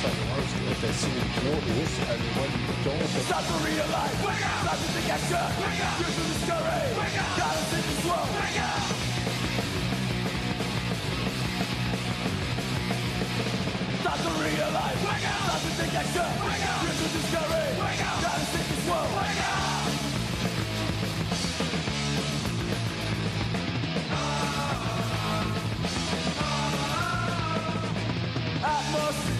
something worse than if they see it glorious and they went don't Suffering wake up! Start to a gesture, wake up! Use the story, wake up! God is in this world, wake up! Start to realize. wake up! Start to a gesture, wake up! Use the story, wake up! God is in this world, wake up! atmosphere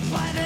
find it.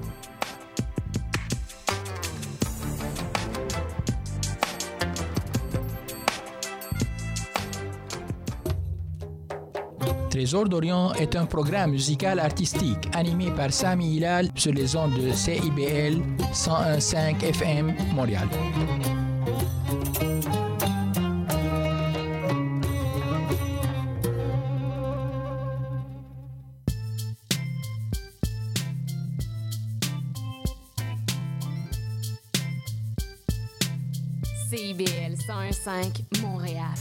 Trésor d'Orient est un programme musical artistique animé par Sami Hilal sur les ondes de CIBL 101.5 FM Montréal. CIBL 101.5 Montréal.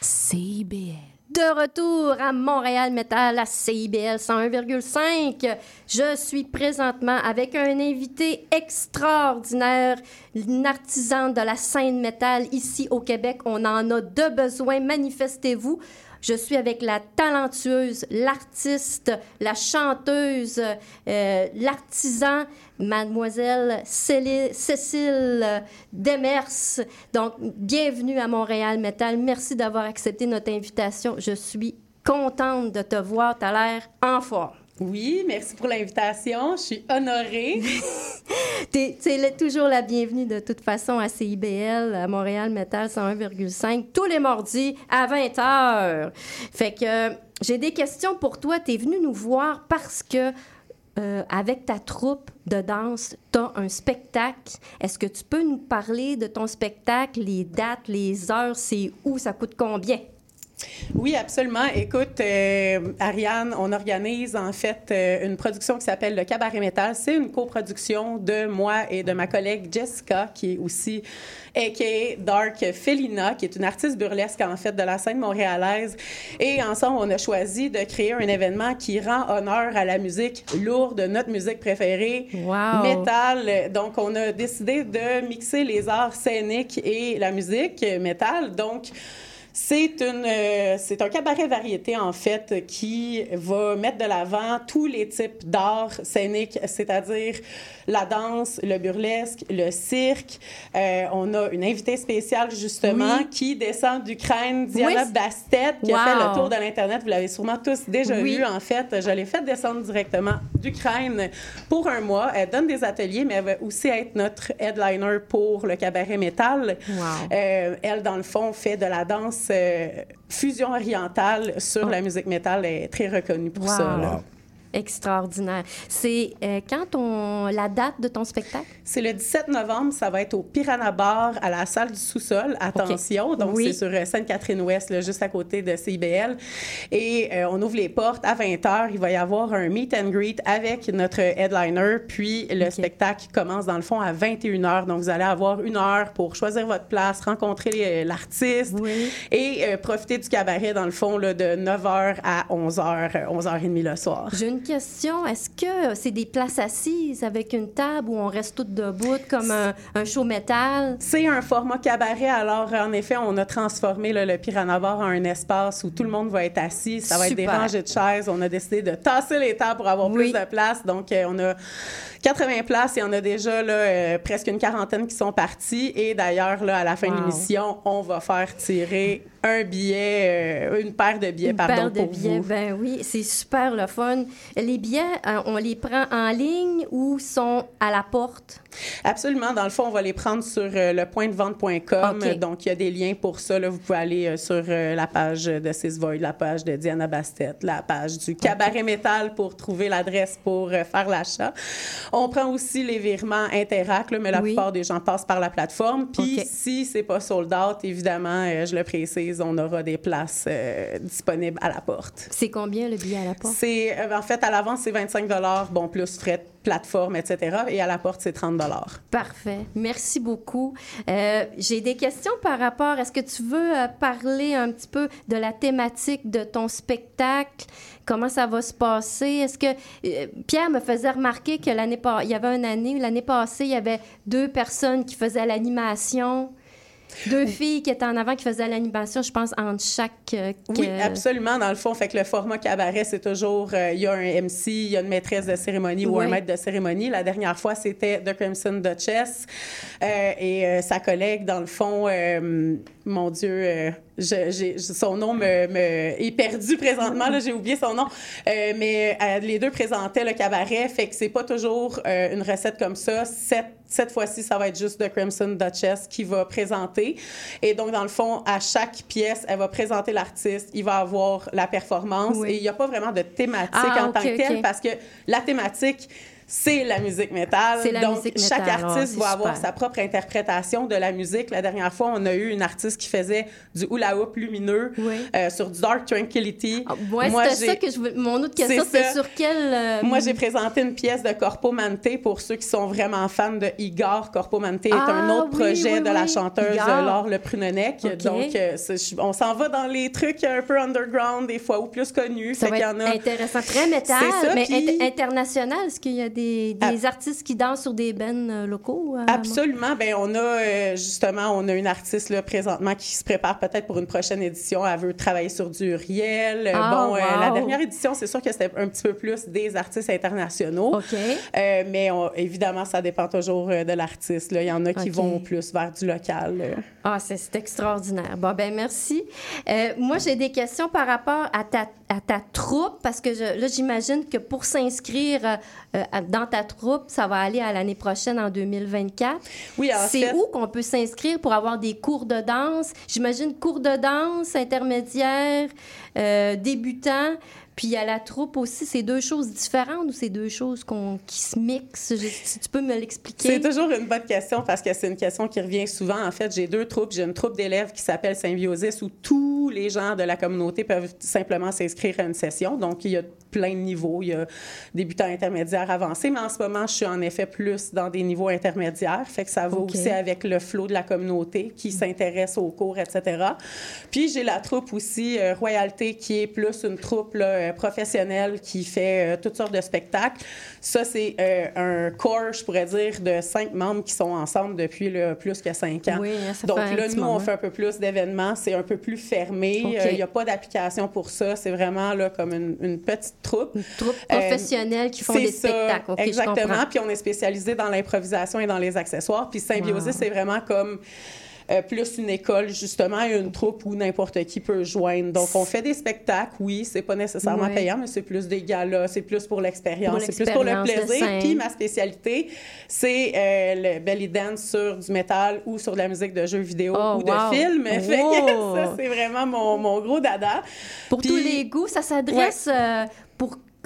CIBL. De retour à Montréal Metal à CIBL 101,5. Je suis présentement avec un invité extraordinaire, une de la scène métal ici au Québec. On en a de besoin, manifestez-vous. Je suis avec la talentueuse, l'artiste, la chanteuse, euh, l'artisan, mademoiselle Cécile Demers. Donc, bienvenue à Montréal Metal. Merci d'avoir accepté notre invitation. Je suis contente de te voir. Tu as l'air en forme. Oui, merci pour l'invitation. Je suis honorée. T'es le- toujours la bienvenue de toute façon à CIBL, à Montréal Metal 101,5, tous les mardis à 20h. Fait que euh, j'ai des questions pour toi. Tu es venu nous voir parce que euh, avec ta troupe de danse, tu as un spectacle. Est-ce que tu peux nous parler de ton spectacle, les dates, les heures, c'est où, ça coûte combien? Oui, absolument. Écoute, euh, Ariane, on organise en fait euh, une production qui s'appelle Le Cabaret Métal. C'est une coproduction de moi et de ma collègue Jessica, qui est aussi a.k.a. Dark Felina, qui est une artiste burlesque en fait de la scène montréalaise. Et ensemble, on a choisi de créer un événement qui rend honneur à la musique lourde, notre musique préférée, Wow. métal. Donc, on a décidé de mixer les arts scéniques et la musique métal. Donc, c'est une, euh, c'est un cabaret variété, en fait, qui va mettre de l'avant tous les types d'art scénique, c'est-à-dire la danse, le burlesque, le cirque. Euh, on a une invitée spéciale, justement, Oui. qui descend d'Ukraine, Diana Oui. Bastet, qui a Wow. fait le tour de l'Internet. Vous l'avez sûrement tous déjà Oui. vu, en fait. Je l'ai fait descendre directement d'Ukraine pour un mois. Elle donne des ateliers, mais elle va aussi être notre headliner pour le cabaret métal. Euh, elle, dans le fond, fait de la danse fusion orientale sur la musique métal. Est très reconnue pour ça. Là. Extraordinaire. C'est euh, quand on la date de ton spectacle? C'est le 17 novembre, ça va être au Piranha Bar à la salle du sous-sol. Attention, donc Oui. c'est sur euh, Sainte-Catherine-Ouest, juste à côté de CIBL. Et euh, on ouvre les portes à 20h. Il va y avoir un meet and greet avec notre headliner. Puis le spectacle commence dans le fond à 21h. Donc vous allez avoir une heure pour choisir votre place, rencontrer l'artiste et euh, profiter du cabaret dans le fond là, de 9h à 11h, 11h30 le soir. J'ai une question. Est-ce que c'est des places assises avec une table où on reste toutes debout comme un, un show métal? C'est un format cabaret. Alors, en effet, on a transformé là, le Piranha Bar en un espace où tout le monde va être assis. Ça va être des rangées de chaises. On a décidé de tasser les tables pour avoir plus de place. Donc, euh, on a 80 places et on a déjà là, euh, presque une quarantaine qui sont partis. Et d'ailleurs, là, à la fin de l'émission, on va faire tirer un billet, euh, une paire de billets, Une pardon, paire de pour billets, vous. ben oui, c'est super le fun. Les billets, euh, on les prend en ligne ou sont à la porte? Absolument. Dans le fond, on va les prendre sur euh, le pointdevente.com. OK. Donc, il y a des liens pour ça. Là. Vous pouvez aller euh, sur euh, la page de Sis Void, la page de Diana Bastet, la page du Cabaret Métal pour trouver l'adresse pour faire l'achat. On prend aussi les virements Interac, là, mais la plupart des gens passent par la plateforme. Puis, OK. si c'est pas sold out, évidemment, je le précise, on aura des places euh, disponibles à la porte. C'est combien le billet à la porte? C'est, en fait, à l'avance, c'est 25 bon, plus frais de plateforme, etc. Et à la porte, c'est 30 Parfait. Merci beaucoup. Euh, J'ai des questions par rapport. Est-ce que tu veux euh, parler un petit peu de la thématique de ton spectacle? Comment ça va se passer? Est-ce que euh, Pierre me faisait remarquer que l'année il y avait une année, l'année passée, il y avait deux personnes qui faisaient l'animation. Deux filles qui étaient en avant qui faisaient l'animation, je pense, entre chaque. euh, Oui, absolument. Dans le fond, fait que le format cabaret, c'est toujours, euh, il y a un MC, il y a une maîtresse de cérémonie ou un maître de cérémonie. La dernière fois, c'était The Crimson Duchess euh, et euh, sa collègue, dans le fond, mon Dieu, euh, je- j'ai- son nom me, me- est perdu présentement, là, j'ai oublié son nom. Euh, mais euh, les deux présentaient le cabaret, fait que c'est pas toujours une recette comme ça. Cette, cette fois-ci, ça va être juste The Crimson Duchess qui va présenter. Et donc, dans le fond, à chaque pièce, elle va présenter l'artiste, il va avoir la performance Oui. et il n'y a pas vraiment de thématique Ah, en tant que telle parce que la thématique, c'est la musique métal. La Donc, musique chaque métal, ah, artiste c'est va avoir sa propre interprétation de la musique. La dernière fois, on a eu une artiste qui faisait du hula hoop lumineux euh, sur du Dark Tranquility. Ah, Ouais, Moi, c'était ça que je voulais- Mon autre question, C'est sur quel. euh, Moi, j'ai présenté une pièce de Corpo Mante pour ceux qui sont vraiment fans de Igor. Corpo Mante est Ah, un autre oui, projet oui, de la oui. chanteuse Igor. Laure Le Prunonec. Ok. Donc, euh, on s'en va dans les trucs un peu underground, des fois, ou plus connus. Ça Fait va y être en a- intéressant. Très métal, ça, mais international. Est-ce qu'il y a des, des artistes qui dansent sur des bennes euh, locaux? à Absolument. Ben, on a euh, justement, on a une artiste là, présentement qui se prépare peut-être pour une prochaine édition. Elle veut travailler sur du riel. Euh, Ah, bon, euh, wow. la dernière édition, c'est sûr que c'était un petit peu plus des artistes internationaux. Euh, mais on- évidemment, ça dépend toujours euh, de l'artiste. Il y en a qui Ok. vont plus vers du local. euh. Ah, c'est c'est extraordinaire. Bon, ben merci. Euh, moi, j'ai des questions par rapport à ta, à ta troupe, parce que je- là, j'imagine que pour s'inscrire euh, euh, dans ta troupe, ça va aller à l'année prochaine, en 2024. Oui, en C'est fait- où qu'on peut s'inscrire pour avoir des cours de danse? J'imagine cours de danse, intermédiaire, euh, débutant, puis il y a la troupe aussi. C'est deux choses différentes ou c'est deux choses qui se mixent? Si tu peux me l'expliquer. C'est toujours une bonne question parce que c'est une question qui revient souvent. En fait, j'ai deux troupes. J'ai une troupe d'élèves qui s'appelle Symbiosis où tous les gens de la communauté peuvent simplement s'inscrire à une session. Donc, il y a plein de niveaux. Il y a débutants, intermédiaires, avancés. Mais en ce moment, je suis en effet plus dans des niveaux intermédiaires. Fait que ça va aussi avec le flot de la communauté qui s'intéresse aux cours, etc. Puis, j'ai la troupe aussi euh, Royauté qui est plus une troupe là, euh, professionnelle qui fait euh, toutes sortes de spectacles. Ça, c'est euh, un corps, je pourrais dire, de cinq membres qui sont ensemble depuis là, plus que cinq ans. Oui, hein, ça Donc fait là, nous, on fait un peu plus d'événements. C'est un peu plus fermé. Euh, Il n'y a pas d'application pour ça. C'est vraiment là, comme une, une petite troupe. Une troupe professionnelle qui font des spectacles. Exactement. Puis on est spécialisé dans l'improvisation et dans les accessoires. Puis Symbiosis, Wow. c'est vraiment comme euh, plus une école, justement, et une troupe où n'importe qui peut joindre. Donc, on fait des spectacles, oui, c'est pas nécessairement payant, mais c'est plus des galas, c'est plus pour l'expérience, c'est plus pour le plaisir. Puis ma spécialité, c'est euh, le belly dance sur du métal ou sur de la musique de jeux vidéo Oh, ou de wow. films. Fait que Wow. ça, c'est vraiment mon, mon gros dada. Pour tous les goûts, ça s'adresse euh,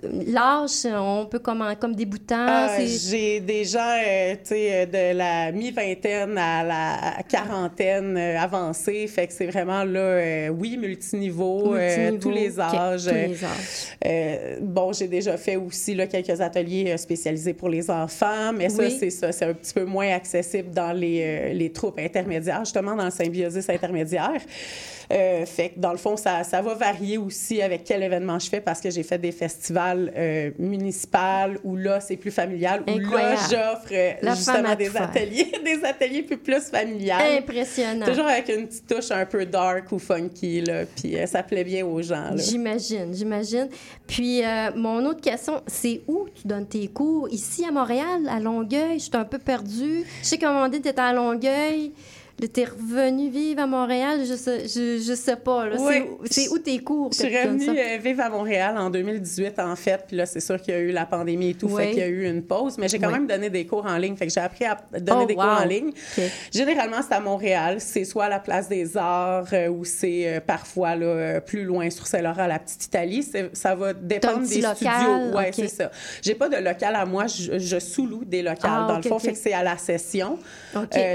l'âge, on peut comme, comme débutant. Ah, J'ai des gens euh, tu sais, euh, de la mi-vingtaine à la quarantaine euh, avancée. Fait que c'est vraiment là, euh, oui, multiniveau, Multiniveau, tous les âges. tous les bon, j'ai déjà fait aussi là, quelques ateliers spécialisés pour les enfants, mais ça, c'est ça. C'est un petit peu moins accessible dans les, les troupes intermédiaires, justement dans le symbiosis intermédiaire. Fait que dans le fond, ça, ça va varier aussi avec quel événement je fais parce que j'ai fait des festivals euh, municipaux où là, c'est plus familial, où là, j'offre euh, justement des faire. ateliers, des ateliers plus, plus familiales. Impressionnant. Toujours avec une petite touche un peu dark ou funky, là, puis euh, ça plaît bien aux gens. J'imagine, j'imagine. Puis, euh, mon autre question, c'est où tu donnes tes cours? Ici, à Montréal, à Longueuil? Je suis un peu perdue. Je sais qu'à un moment donné, tu étais à Longueuil. T'es revenu vivre à Montréal. Je sais, je, je sais pas. Oui. C'est où- tes cours? Je suis revenue euh, vivre à Montréal en 2018, en fait. Puis là, c'est sûr qu'il y a eu la pandémie et tout, Oui. fait qu'il y a eu une pause. Mais j'ai quand Oui. même donné des cours en ligne. Fait que j'ai appris à donner Oh, des wow. cours en ligne. Généralement, c'est à Montréal. C'est soit à la Place des Arts euh, ou c'est euh, parfois là, plus loin sur Saint-Laurent, la Petite Italie. Ça va dépendre des local, studios. OK. c'est ça. J'ai pas de local à moi. Je, je sous-loue des locales, Ah, dans le fond. Fait que c'est à la session.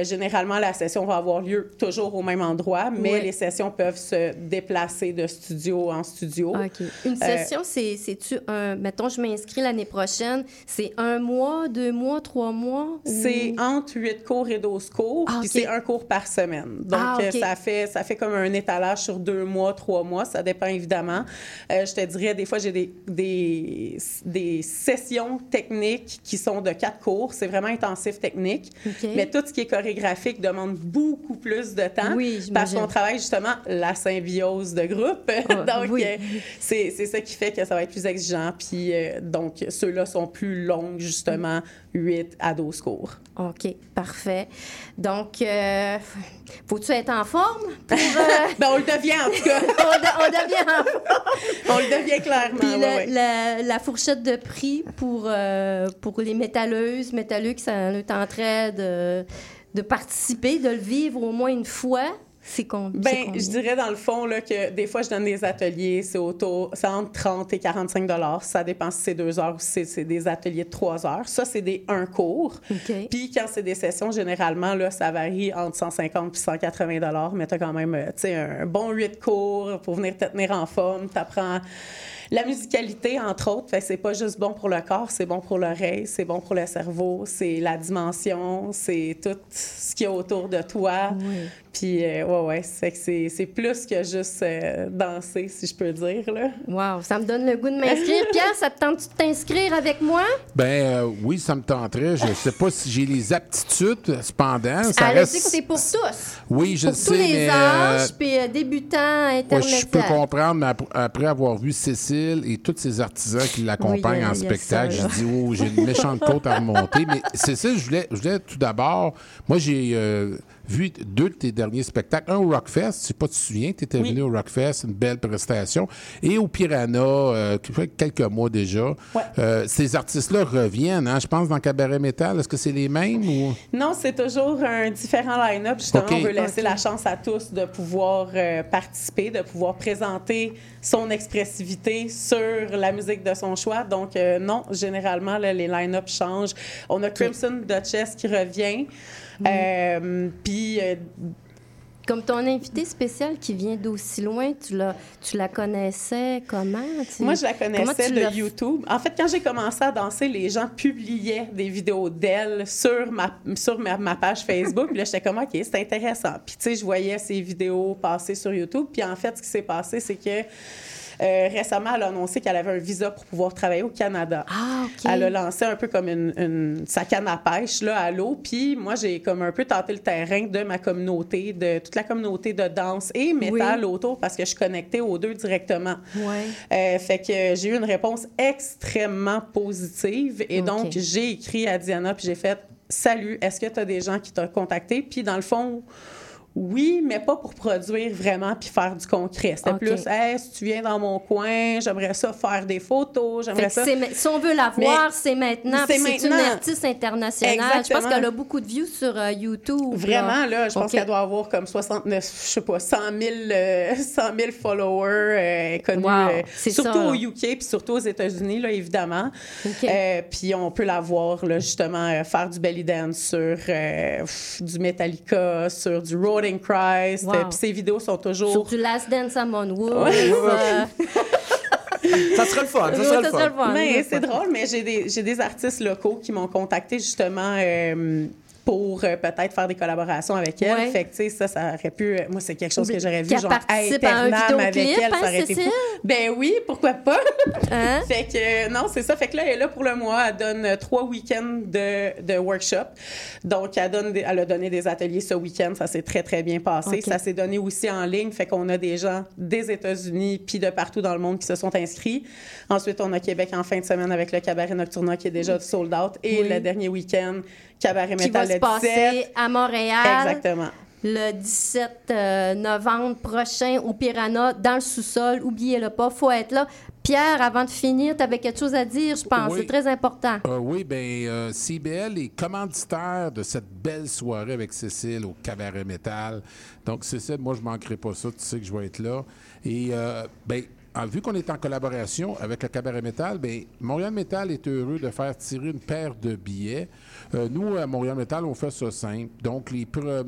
Généralement, la session va avoir lieu toujours au même endroit, mais les sessions peuvent se déplacer de studio en studio. OK. Une Euh, session, c'est, c'est-tu un. Mettons, je m'inscris l'année prochaine. C'est un mois, deux mois, trois mois? ou- C'est entre 8 cours et 12 cours, Ah, puis c'est un cours par semaine. Donc, Ah, ok. euh, ça, fait, ça fait comme un étalage sur deux mois, trois mois. Ça dépend évidemment. Euh, je te dirais, des fois, j'ai des, des, des sessions techniques qui sont de quatre cours. C'est vraiment intensif technique. Mais tout ce qui est chorégraphique demande beaucoup plus de temps. Oui. Parce qu'on travaille justement la symbiose de groupe. Ah, donc, oui. euh, c'est c'est ça qui fait que ça va être plus exigeant. Puis, euh, donc, ceux-là sont plus longs, justement, 8 à 12 cours. OK, parfait. Donc, euh, faut-tu être en forme pour. euh, Ben, on le devient, en tout cas. on, de- on devient en forme. On le devient clairement. Puis ouais, la, ouais. la- la fourchette de prix pour, euh, pour les métalleuses, métalleux qui sont en train de, de participer, de le vivre au moins une fois. C'est Ben, combien? je dirais dans le fond là, que des fois, je donne des ateliers, c'est autour, c'est entre 30 et 45 dollars. Ça dépend si c'est deux heures ou si c'est- des ateliers de trois heures. Ça, c'est des un cours. Puis quand c'est des sessions, généralement, là, ça varie entre 150 et 180 dollars. Mais tu as quand même euh, un bon 8 cours pour venir te tenir en forme. Tu apprends la musicalité, entre autres. C'est pas juste bon pour le corps, c'est bon pour l'oreille, c'est bon pour le cerveau, c'est la dimension, c'est tout ce qu'il y a autour de toi. Puis, euh, ouais, ouais, c'est que c'est c'est plus que juste euh, danser, si je peux dire, là. Wow, ça me donne le goût de m'inscrire. Pierre, ça te tente de t'inscrire avec moi? Ben euh, oui, ça me tenterait. Je ne sais pas si j'ai les aptitudes, cependant. Ça Elle a reste... dit que c'est pour tous. Oui, je pour sais, tous les mais, âges, puis euh, débutants, Ouais, je peux comprendre, mais ap- après avoir vu Cécile et tous ces artisans qui l'accompagnent Oui, a- en a spectacle, ça, je dis, oh, j'ai une méchante côte à remonter. Mais Cécile, je voulais, je voulais tout d'abord, moi, j'ai euh, vu deux de tes derniers spectacles. Un au Rockfest, je sais pas si tu te souviens, tu étais venu au Rockfest, une belle prestation. Et au Piranha, euh, quelques mois déjà. Euh, ces artistes-là reviennent, hein, je pense, dans Cabaret Métal. Est-ce que c'est les mêmes ou? Non, c'est toujours un différent line-up. Justement, OK. on veut laisser la chance à tous de pouvoir euh, participer, de pouvoir présenter son expressivité sur la musique de son choix. Donc, euh, non, généralement, là, les line-up changent. On a Crimson Duchess qui revient. Euh, Puis, euh, Comme ton invité spécial qui vient d'aussi loin, tu la, tu la connaissais comment? Tu- Moi, je la connaissais de YouTube. En fait, quand j'ai commencé à danser, les gens publiaient des vidéos d'elle sur ma, sur ma, ma page Facebook. Puis là, j'étais comme, OK, c'est intéressant. Puis, tu sais, je voyais ces vidéos passer sur YouTube. Puis, en fait, ce qui s'est passé, c'est que euh, récemment, elle a annoncé qu'elle avait un visa pour pouvoir travailler au Canada. Ah, OK. Elle a lancé un peu comme une, une- sa canne à pêche là, à l'eau. Puis moi, j'ai comme un peu tenté le terrain de ma communauté, de toute la communauté de danse et métal autour parce que je suis connectée aux deux directement. Ouais. Euh, fait que j'ai eu une réponse extrêmement positive. Et donc, j'ai écrit à Diana, puis j'ai fait Salut, est-ce que tu as des gens qui t'ont contacté? Puis dans le fond, oui, mais pas pour produire vraiment puis faire du concret. C'était plus, hey, si tu viens dans mon coin, j'aimerais ça faire des photos, j'aimerais ça. si on veut la voir, c'est maintenant. c'est une artiste internationale. Je Exactement. pense qu'elle a beaucoup de views sur euh, YouTube. Vraiment, là, je pense qu'elle doit avoir comme 69, je sais pas, 100 000, euh, 100 000 followers euh, connus. Wow, euh, c'est surtout ça, au UK, puis surtout aux États-Unis, là, évidemment. Euh, puis on peut la voir, là, justement, faire du belly dance sur du Metallica, sur du Christ. Wow. Puis ses vidéos sont toujours... Sur du Last Dance à Monwood. Ouais. euh, Ça serait le fun, ça Ouais, serait le ça fun. serait le fun. Mais c'est drôle, mais j'ai des, j'ai des artistes locaux qui m'ont contacté justement euh, pour euh, peut-être faire des collaborations avec elle. Ouais. Fait que, tu sais, ça, ça aurait pu. Moi, c'est quelque chose que j'aurais vu, genre, hey, Ternam avec elle, ça hein, aurait été fou. Ben oui, pourquoi pas? Hein? fait que, euh, non, c'est ça. Fait que là, elle est là pour le mois. Elle donne euh, trois week-ends de, de workshop. Donc, elle, donne des- elle a donné des ateliers ce week-end. Ça s'est très, très bien passé. Ça s'est donné aussi en ligne. Fait qu'on a des gens des États-Unis puis de partout dans le monde qui se sont inscrits. Ensuite, on a Québec en fin de semaine avec le Cabaret Nocturna qui est déjà sold out. Et Oui. le dernier week-end, Cabaret qui va se le 17. passer à Montréal. Exactement. Le 17 euh, novembre prochain au Piranha, dans le sous-sol. Oubliez-le pas, faut être là. Pierre, avant de finir, tu avais quelque chose à dire, je pense. Oui. C'est très important. Euh, oui, bien, CBL est commanditaire de cette belle soirée avec Cécile au Cabaret Métal. Donc, Cécile, moi, je ne manquerai pas ça. Tu sais que je vais être là. Et, euh, ben, en- vu qu'on est en collaboration avec le Cabaret Métal, ben, Montréal Métal est heureux de faire tirer une paire de billets. Euh, nous, à Montréal Métal, on fait ça simple. Donc,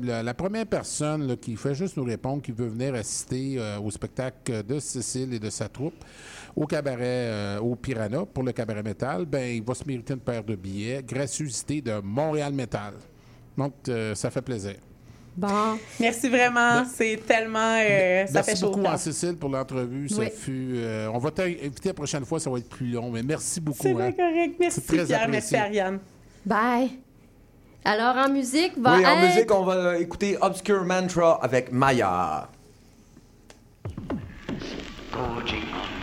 la, première personne qui fait juste nous répondre, qui veut venir assister euh, au spectacle de Cécile et de sa troupe au cabaret, euh, au Piranha, pour le cabaret métal, ben, il va se mériter une paire de billets. Gracieuseté de Montréal Métal. Donc, ça fait plaisir. Bon. Merci vraiment. C'est tellement. euh, ça merci fait chaud. au beaucoup, cœur. Anne-Cécile, pour l'entrevue. Ça Oui. fut, euh, on va t'inviter la prochaine fois, ça va être plus long, mais merci beaucoup. C'est hein. bien correct. Merci, Pierre. Merci, apprécié. Ariane. Bye. Alors, en musique, va Oui, en musique, on va écouter Obscure Mantra avec Maya. gorging on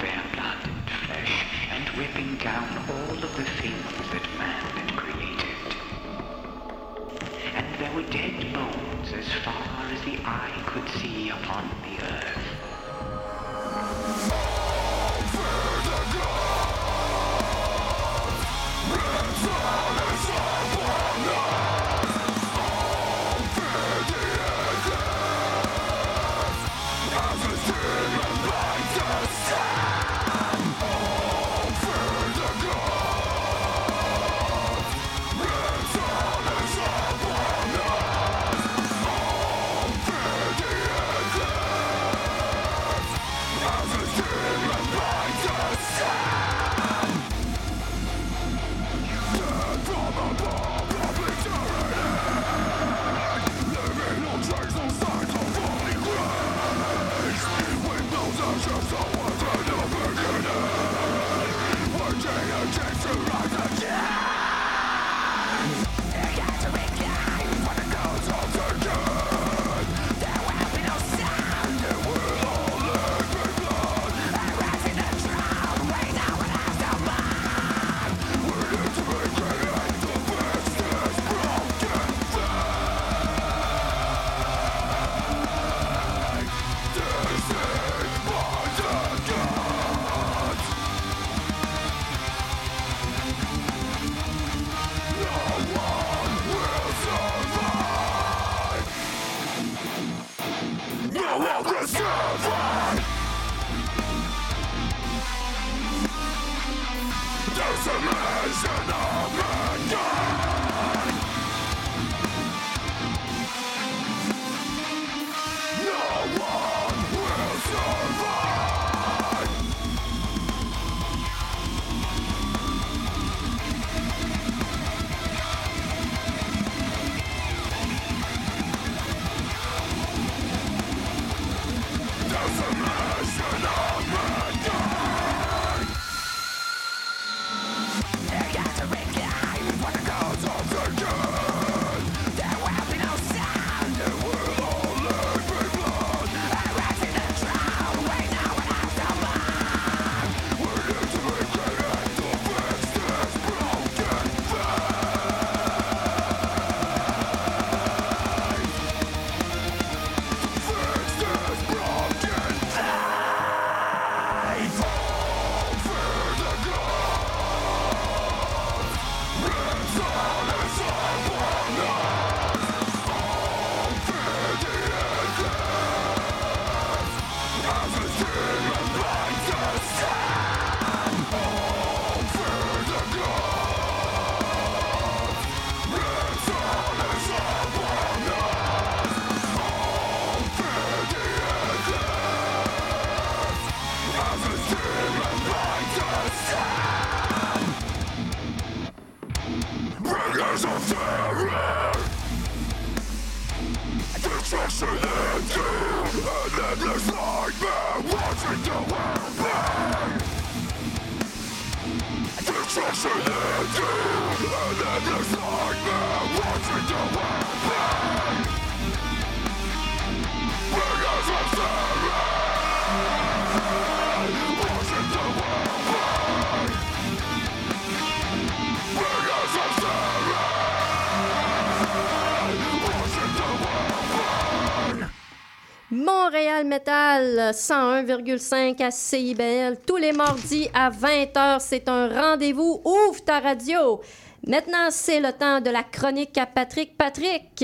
101,5 à CIBL tous les mardis à 20h. C'est un rendez-vous. Ouvre ta radio. Maintenant, c'est le temps de la chronique à Patrick. Patrick,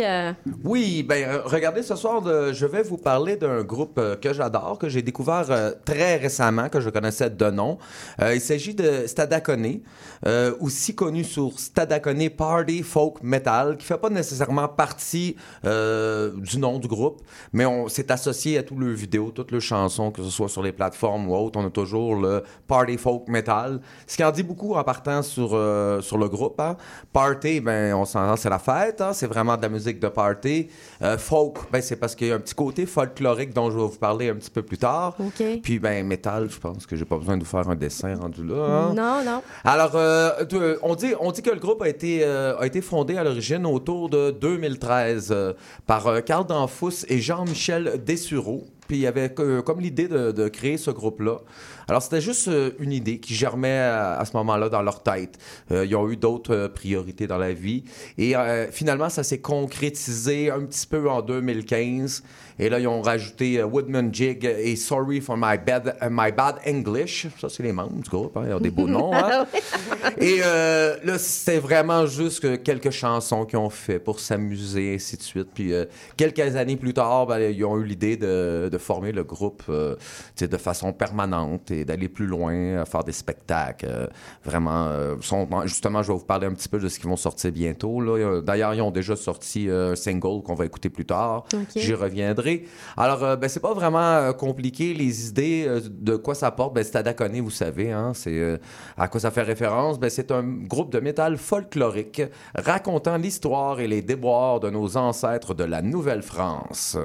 Oui, ben euh, regardez ce soir, de- je vais vous parler d'un groupe euh, que j'adore, que j'ai découvert euh, très récemment, que je connaissais de nom. Euh, il s'agit de Stadacone, euh, aussi connu sur Stadacone Party Folk Metal, qui fait pas nécessairement partie euh, du nom du groupe, mais on s'est associé à tous leurs vidéos, toutes leurs chansons, que ce soit sur les plateformes ou autres. On a toujours le Party Folk Metal, ce qui en dit beaucoup en partant sur, euh, sur le groupe. hein. Party, ben, on s'entend, c'est la fête, hein, c'est vraiment de la musique de party. Euh, folk, ben, c'est parce qu'il y a un petit côté folklorique dont je vais vous parler un petit peu plus tard. Puis, ben, métal, je pense que j'ai pas besoin de vous faire un dessin rendu là. hein. non, non. Alors, euh, on, dit, on dit que le groupe a été, euh, a été fondé à l'origine autour de 2013 euh, par Carl Danfous et Jean-Michel Dessureau. Puis il y avait que- comme l'idée de, créer ce groupe-là. Alors, c'était juste euh, une idée qui germait à, ce moment-là dans leur tête. Euh, ils ont eu d'autres euh, priorités dans la vie. Et euh, finalement, ça s'est concrétisé un petit peu en 2015. Et là, ils ont rajouté euh, Woodman Jig et Sorry for my bad, uh, my bad English. Ça, c'est les membres du groupe. hein. Ils ont des beaux noms. hein. Et euh, là, c'était vraiment juste que quelques chansons qu'ils ont fait pour s'amuser, ainsi de suite. Puis euh, quelques années plus tard, ben, ils ont eu l'idée de, de former le groupe euh, de façon permanente et d'aller plus loin, à faire des spectacles. euh, vraiment, euh, sont- justement, je vais vous parler un petit peu de ce qu'ils vont sortir bientôt. Euh, D'ailleurs, ils ont déjà sorti euh, un single qu'on va écouter plus tard. J'y reviendrai. Alors, euh, ben, c'est pas vraiment euh, compliqué. Les idées euh, de quoi ça porte, ben, Stadacone, vous savez, hein, c'est à quoi ça fait référence? Ben, c'est un groupe de métal folklorique racontant l'histoire et les déboires de nos ancêtres de la Nouvelle-France.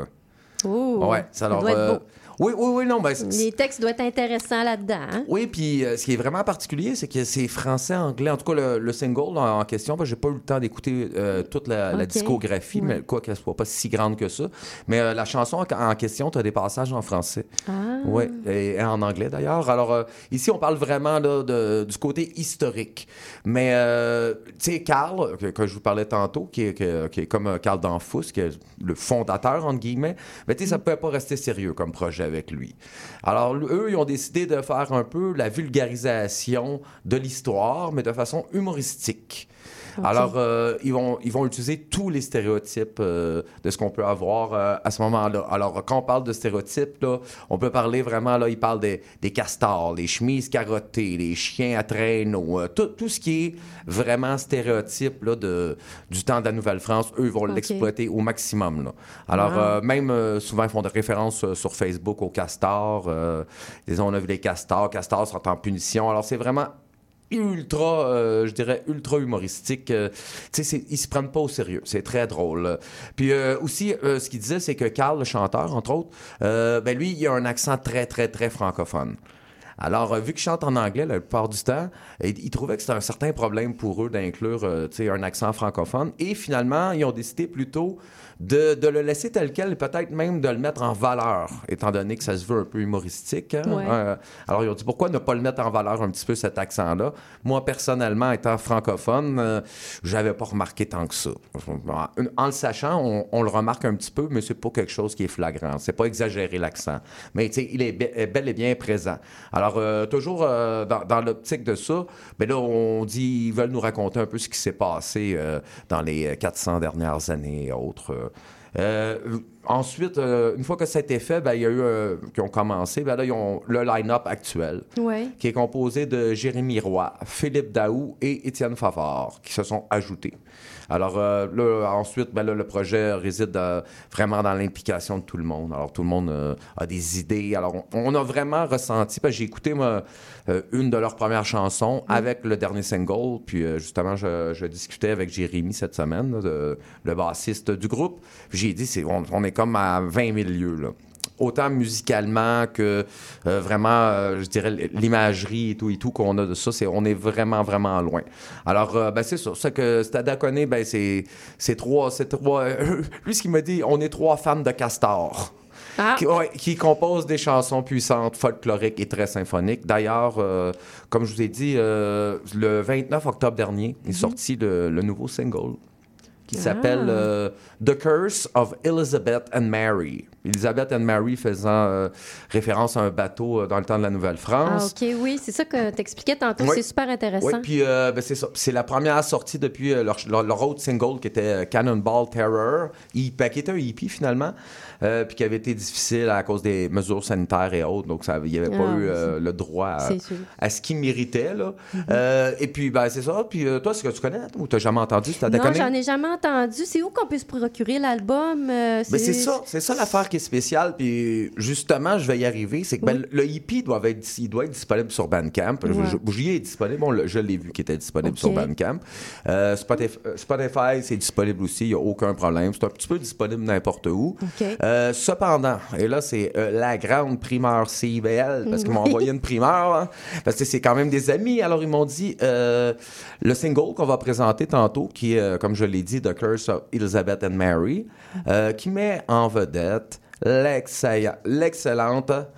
Ouh, ouais, ça alors. doit être beau. Oui, oui, oui, non, ben, Les textes doivent être intéressants là-dedans. hein? oui, puis euh, ce qui est vraiment particulier, c'est que c'est français-anglais. En tout cas, le, le single en, en question, ben, j'ai pas eu le temps d'écouter euh, toute la, discographie, Ouais. mais quoi qu'elle soit pas si grande que ça. Mais euh, la chanson en, en question, tu as des passages en français. Ah. Oui, et, et en anglais d'ailleurs. Alors, ici, on parle vraiment là, de- du côté historique. Mais, tu sais, Carl, que, que je vous parlais tantôt, qui est, que- qui est comme Carl Danfous, qui est le fondateur, entre guillemets, mais tu sais, ça ne pouvait pas rester sérieux comme projet avec lui. Alors, eux, ils ont décidé de faire un peu la vulgarisation de l'histoire, mais de façon humoristique. Alors, euh, ils, vont, ils vont utiliser tous les stéréotypes euh, de ce qu'on peut avoir euh, à ce moment-là. Alors, quand on parle de stéréotypes, là, on peut parler vraiment, là, ils parlent des, des castors, les chemises carottées, les chiens à traîneau, tout, tout ce qui est vraiment stéréotype là, de, du temps de la Nouvelle-France, eux, ils vont l'exploiter au maximum. Là. Alors, Wow. même souvent, ils font des références sur Facebook aux castors. Disons, on a vu les castors, castors sont en punition. Alors, c'est vraiment ultra, euh, je dirais, ultra humoristique. Euh, tu sais, ils se prennent pas au sérieux. C'est très drôle. Puis euh, aussi, euh, ce qu'il disait, c'est que Carl, le chanteur, entre autres, ben lui, il a un accent très, très, très francophone. Alors, vu qu'ils chantent en anglais la plupart du temps, ils, trouvaient que c'était un certain problème pour eux d'inclure euh, un accent francophone. Et finalement, ils ont décidé plutôt de, de le laisser tel quel et peut-être même de le mettre en valeur, étant donné que ça se veut un peu humoristique. hein. Ouais. Euh, alors, ils ont dit pourquoi ne pas le mettre en valeur un petit peu cet accent-là? Moi, personnellement, étant francophone, euh, j'avais pas remarqué tant que ça. En le sachant, on, on le remarque un petit peu, mais c'est pas quelque chose qui est flagrant. C'est pas exagéré l'accent. Mais il est be- est bel et bien présent. Alors, euh, toujours euh, dans, dans l'optique de ça, ben là, on dit ils veulent nous raconter un peu ce qui s'est passé dans les 400 dernières années et autres. Euh, euh, ensuite, euh, une fois que ça a été fait, ben, il y a eu, euh, qui ont commencé, ben là, ils ont le line-up actuel, Ouais. qui est composé de Jérémy Roy, Philippe Daou et Étienne Favard, qui se sont ajoutés. Alors euh, là, ensuite, ben là, le projet réside euh, vraiment dans l'implication de tout le monde. Alors tout le monde euh, a des idées. Alors on, on a vraiment ressenti, parce que j'ai écouté moi, une de leurs premières chansons avec le dernier single, puis justement, je, je discutais avec Jérémy cette semaine, là, de- le bassiste du groupe. Puis j'ai dit, c'est, on, on est comme à 20 000 lieues, là. Autant musicalement que euh, vraiment, euh, je dirais, l'imagerie et tout et tout qu'on a de ça, c'est, on est vraiment, vraiment loin. Alors, euh, ben, c'est ça. C'est que Stade à Coné, ben, c'est, c'est trois, c'est trois, lui, ce qu'il m'a dit, on est trois fans de Castor. Ah. Qui, ouais, qui composent des chansons puissantes, folkloriques et très symphoniques. D'ailleurs, euh, comme je vous ai dit, euh, le 29 octobre dernier est sorti le, le nouveau single qui s'appelle euh, The Curse of Elizabeth and Mary. Elizabeth and Mary faisant euh, référence à un bateau euh, dans le temps de la Ah, Nouvelle-France. OK, oui, c'est ça que t'expliquais tantôt. Oui. C'est super intéressant. Oui, puis euh, ben, c'est ça. C'est la première sortie depuis leur, leur, leur autre single qui était Cannonball Terror, ben, qui était un hippie finalement, euh, puis qui avait été difficile à cause des mesures sanitaires et autres. Donc, ça- il n'y avait pas Ah, eu le droit à, ce qu'il méritait. Là. Euh, et puis, ben, c'est ça. Puis, toi, est-ce que tu connais ou tu n'as jamais entendu? Tu Non, j'en ai jamais entendu. C'est où qu'on peut se procurer l'album? Ben, c'est ça, c'est ça l'affaire qui est spéciale. Puis justement, je vais y arriver. C'est que ben, le hippie doit être, il doit être disponible sur Bandcamp. Ouais. J'y ai disponible. Bon, je l'ai vu qui était disponible sur Bandcamp. Euh, Spotify, euh, Spotify, c'est disponible aussi. Il n'y a aucun problème. C'est un petit peu disponible n'importe où. Euh, cependant, et là, c'est euh, la grande primeur CIBL, parce qu'ils m'ont envoyé une primeur, hein, parce que c'est quand même des amis. Alors, ils m'ont dit le single qu'on va présenter tantôt, qui est, comme je l'ai dit, The Curse of Elizabeth and Mary, euh, qui met en vedette l'excellente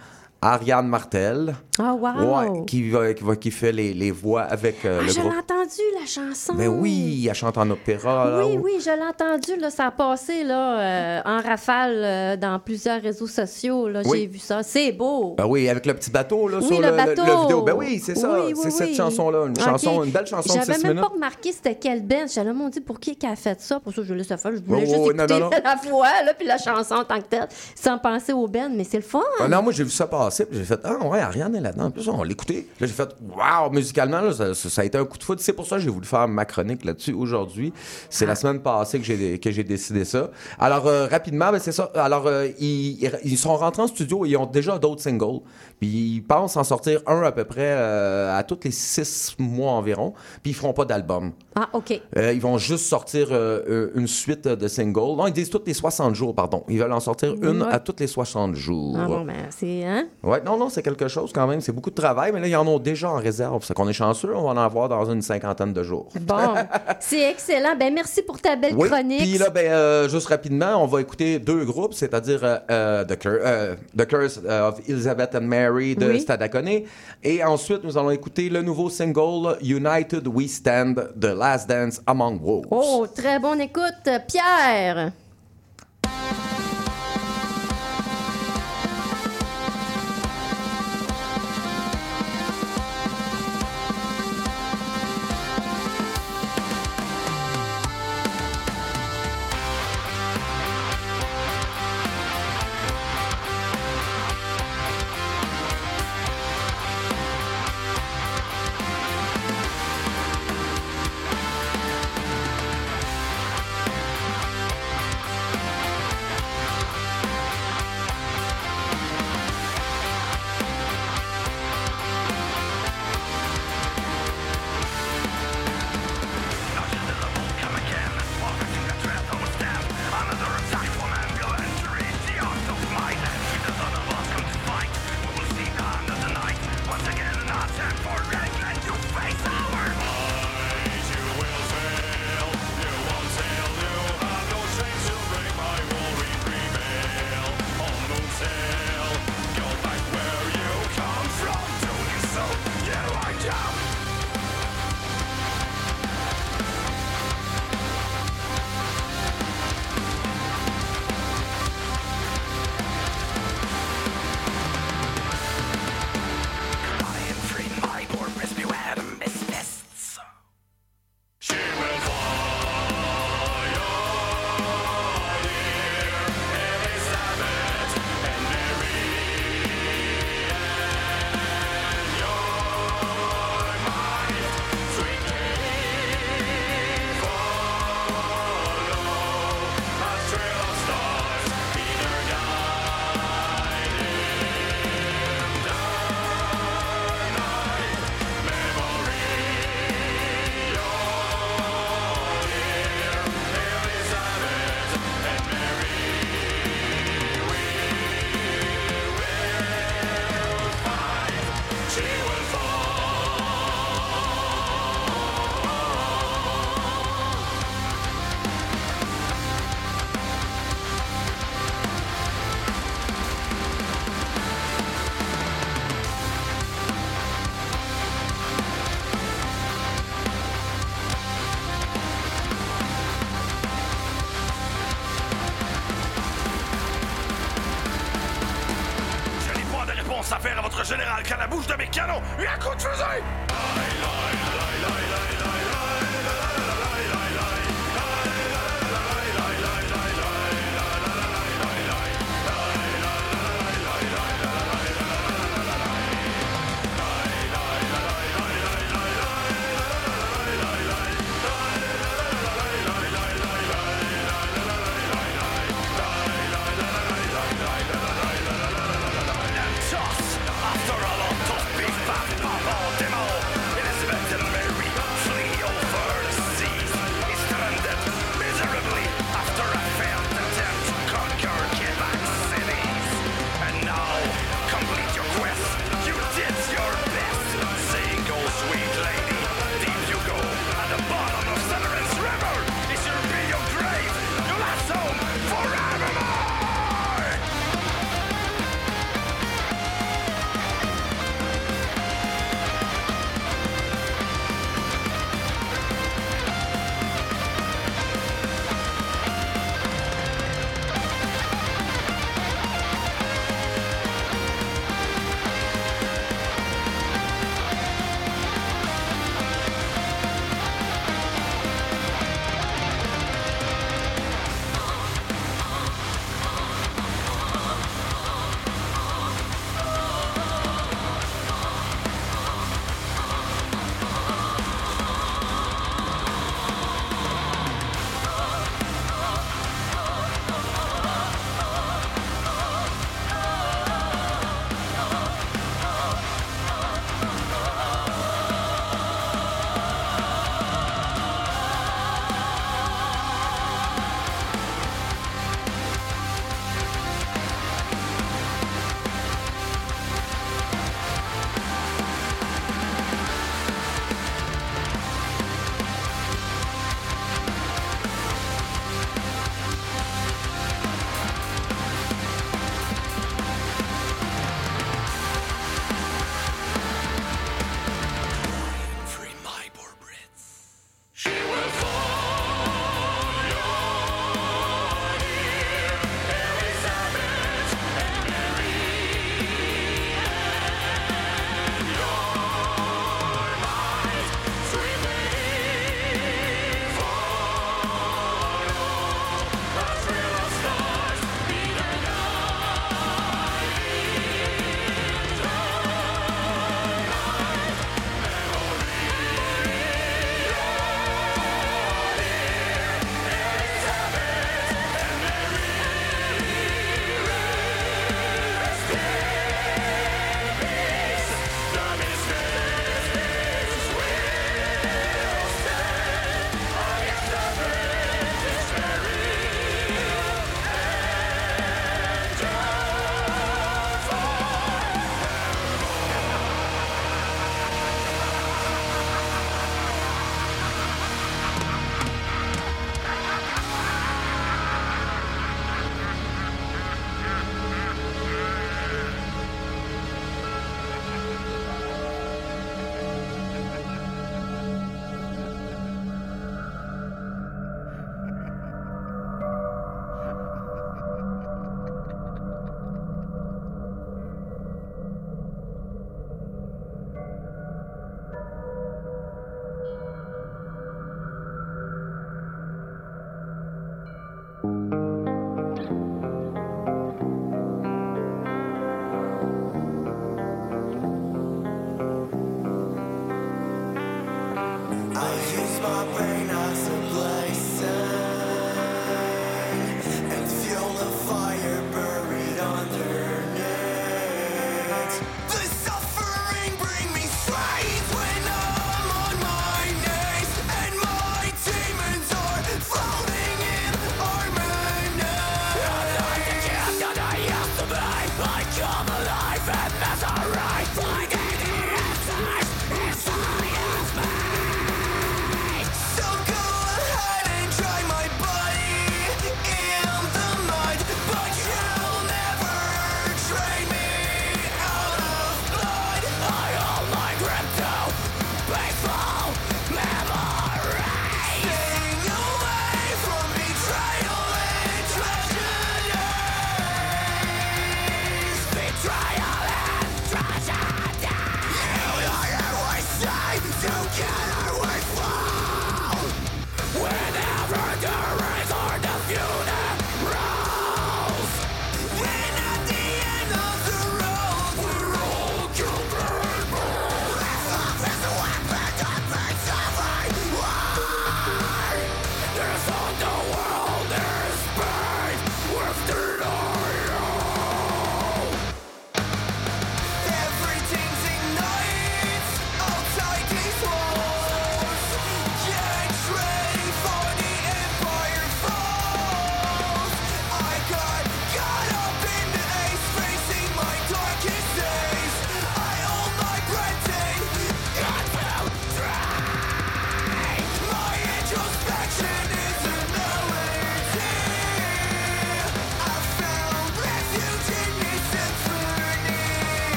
Ariane Martel. Ah, wow! Ouais, qui, va, qui, va- qui fait les, les voix avec euh, Ah, le je l'ai groupe. entendu, la chanson. Ben oui, elle chante en opéra. là, Oui, ou- oui, je l'ai entendu. Là, ça a passé là, euh, en rafale euh, dans plusieurs réseaux sociaux. là. Oui. J'ai vu ça. C'est beau. Ben oui, avec le petit bateau là, Oui, sur le le, bateau. vidéo. Ben oui, c'est ça. Oui, c'est cette chanson-là. Une, Ok. chanson, une belle chanson de J'avais 6 même minutes. pas remarqué c'était quelle band. J'allais mon Dieu, pour qui qui a fait ça? Pour ça, je laisse faire. Je voulais Oui, juste non, écouter non, non. la voix, là, puis la chanson en tant que telle, sans penser aux bands. Mais c'est le fun. Ah non, moi, j'ai vu ça passer, puis j'ai fait Ah, ouais, Ariane est là-dedans. En plus, on l'a écouté. Là, j'ai fait Waouh, musicalement, là, ça, a été un coup de foot. C'est pour ça que j'ai voulu faire ma chronique là-dessus aujourd'hui. C'est la semaine passée que j'ai, que j'ai décidé ça. Alors, euh, rapidement, ben, c'est ça. Alors, euh, ils, ils- sont rentrés en studio et ils ont déjà d'autres singles. Puis, ils pensent en sortir un à peu près euh, à tous les six mois environ. Puis, ils feront pas d'album. Ah, OK. Ils vont juste sortir une suite de singles. Non, ils disent tous les 60 jours, pardon. Ils veulent en sortir une Ouais. à tous les 60 jours. Ah bon, ben, c'est. Hein? Ouais, non, non, c'est quelque chose quand même. C'est beaucoup de travail, mais là, ils en ont déjà en réserve. C'est qu'on est chanceux, on va en avoir dans une cinquantaine de jours. Bon, c'est excellent. Ben, merci pour ta belle Oui, chronique. puis là, ben, euh, juste rapidement, on va écouter deux groupes, c'est-à-dire euh, euh, The, Cur- euh, The Curse of Elizabeth and Mary de Oui. Stadacone. Et ensuite, nous allons écouter le nouveau single United We Stand, The Last Dance Among Wolves. Oh, très bonne écoute, Pierre. Général qu'à la bouche de mes canons et un coup de fusil!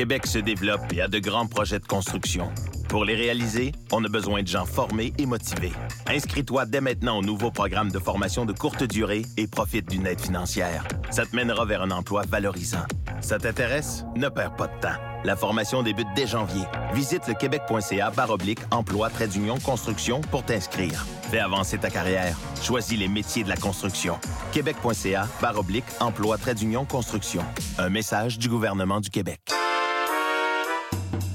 Québec se développe et a de grands projets de construction. Pour les réaliser, on a besoin de gens formés et motivés. Inscris-toi dès maintenant au nouveau programme de formation de courte durée et profite d'une aide financière. Ça te mènera vers un emploi valorisant. Ça t'intéresse? Ne perds pas de temps. La formation débute dès janvier. Visite le québec.ca oblique emploi trait d'union construction pour t'inscrire. Fais avancer ta carrière. Choisis les métiers de la construction. québec.ca oblique emploi trait d'union construction. Un message du gouvernement du Québec.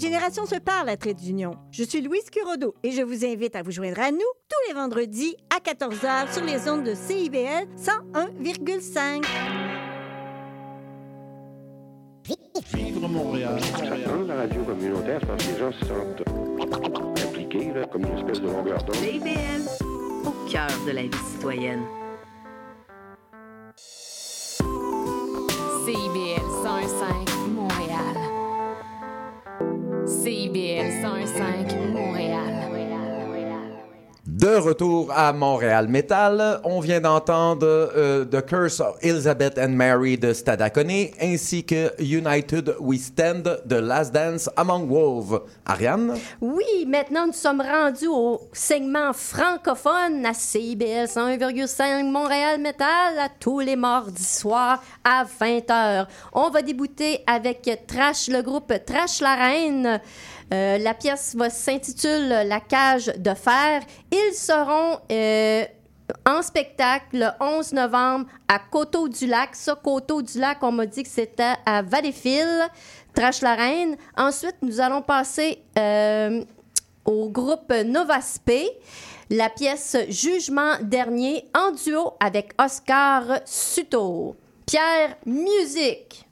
Les générations se parlent à Trait d'Union. Je suis Louise Curodo et je vous invite à vous joindre à nous tous les vendredis à 14h sur les ondes de CIBL 101,5. Vivre Montréal. Dans la radio communautaire, je pense que les gens se sentent impliqués, là, comme une espèce de longueur d'onde. CIBL, au cœur de la vie citoyenne. De retour à Montréal Metal, on vient d'entendre euh, The Curse of Elizabeth and Mary de Stadacone ainsi que United We Stand de Last Dance Among Wolves. Ariane? Oui, maintenant nous sommes rendus au segment francophone à CIBL 101,5 Montréal Metal à tous les mardis soirs à 20h. On va débuter avec Trash, le groupe Trash la Reine. Euh, la pièce va s'intituler La cage de fer. Ils seront euh, en spectacle le 11 novembre à Coteau-du-Lac. Ça, Coteau-du-Lac, on m'a dit que c'était à Valleyfield, Trash la Reine. Ensuite, nous allons passer euh, au groupe Novaspé. La pièce Jugement dernier en duo avec Oscar Suto. Pierre, musique.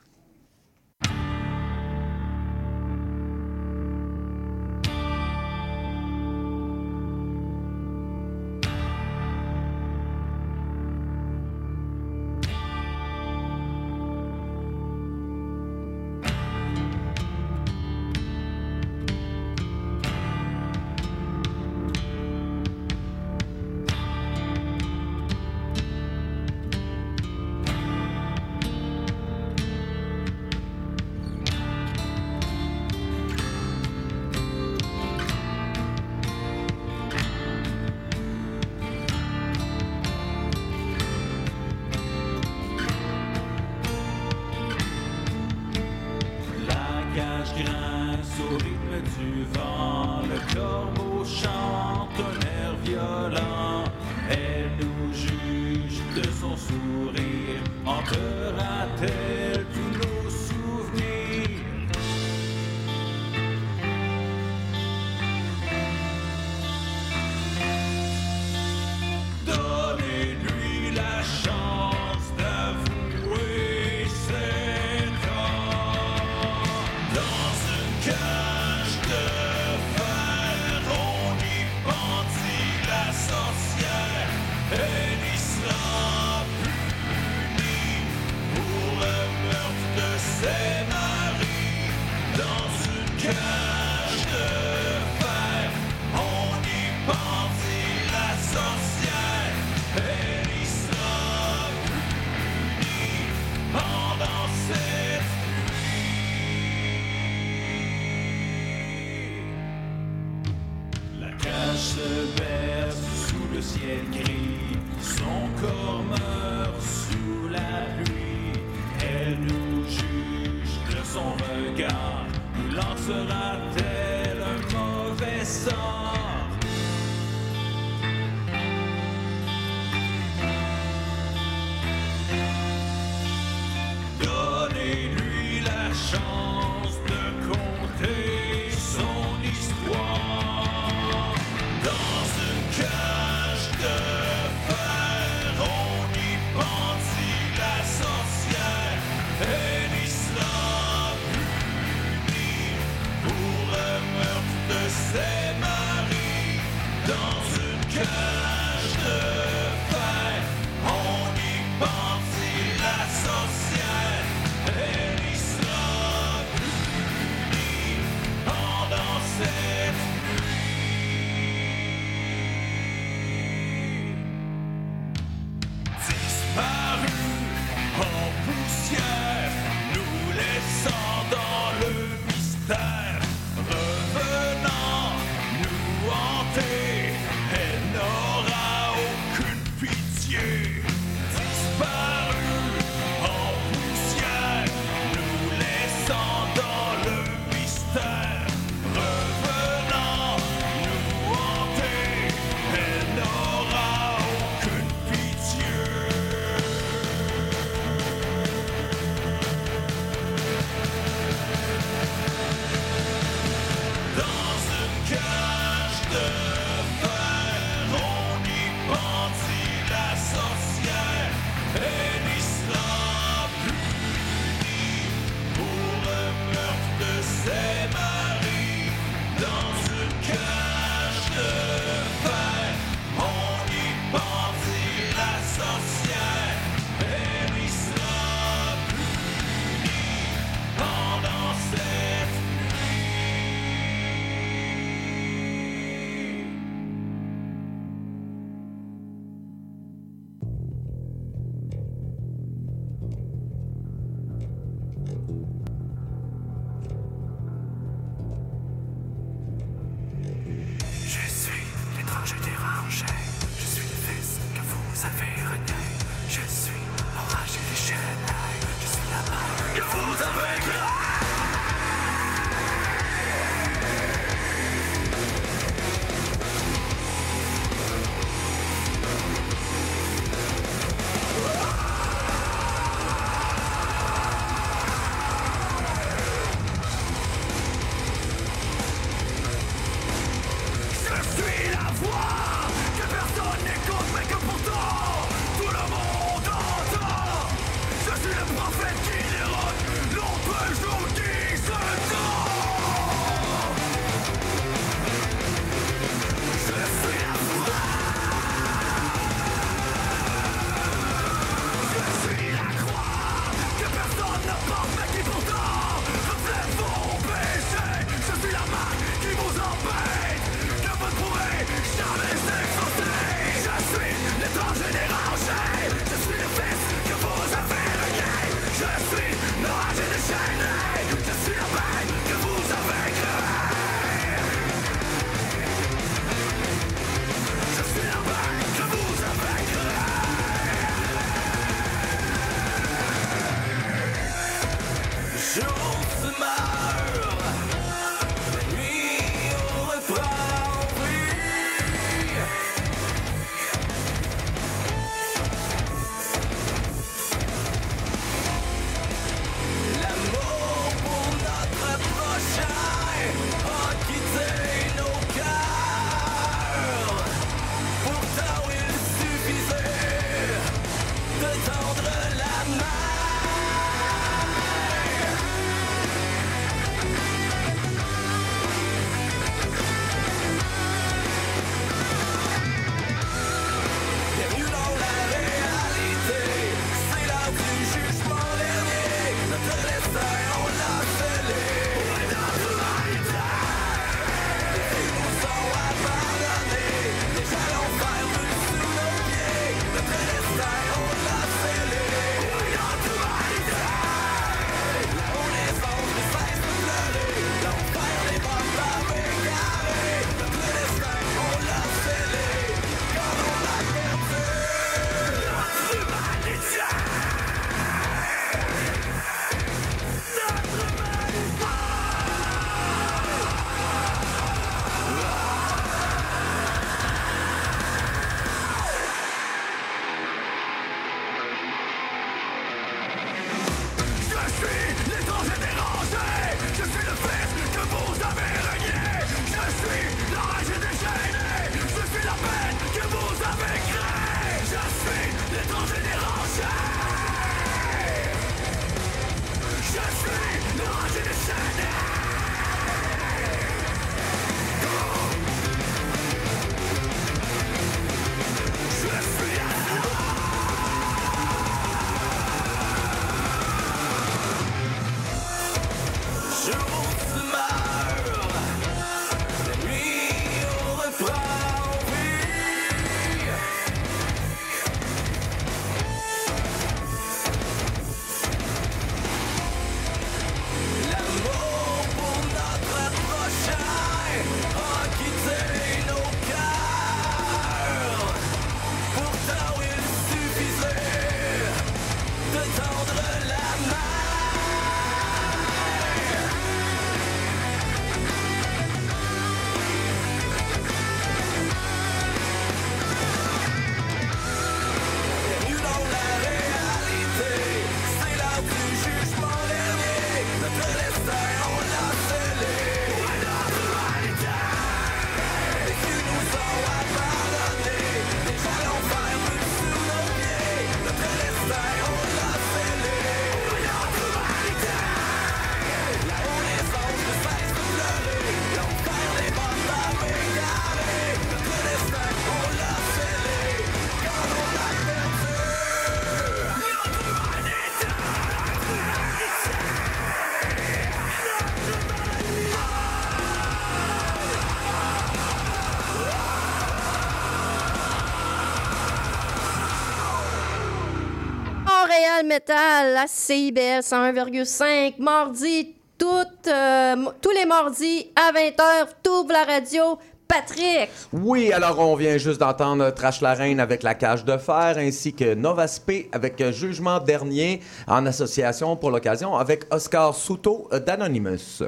À CIBL 101,5. Mardi, euh, tous les mardis à 20h, t'ouvres la radio. Patrick! Oui, alors on vient juste d'entendre Trash la Reine avec La Cage de Fer, ainsi que Novaspé avec euh, Jugement Dernier, en association pour l'occasion avec Oscar Souto d'Anonymous.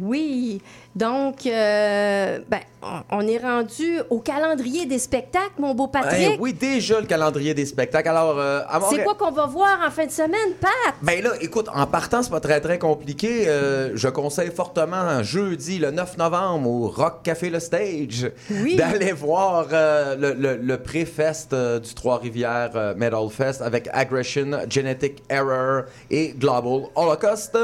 Oui, donc, euh, ben, on- est rendu au calendrier des spectacles, mon beau Patrick. Oui, déjà le calendrier des spectacles. Alors, euh, C'est quoi qu'on va voir en fin de semaine, Pat? Ben là, écoute, en partant, c'est pas très très compliqué. Euh, je conseille fortement jeudi, le 9 novembre, au Rock Café Le Stage, d'aller voir euh, le, le, le pré-fest du Trois-Rivières euh, Metal Fest avec Aggression, Genetic Error et Global Holocaust.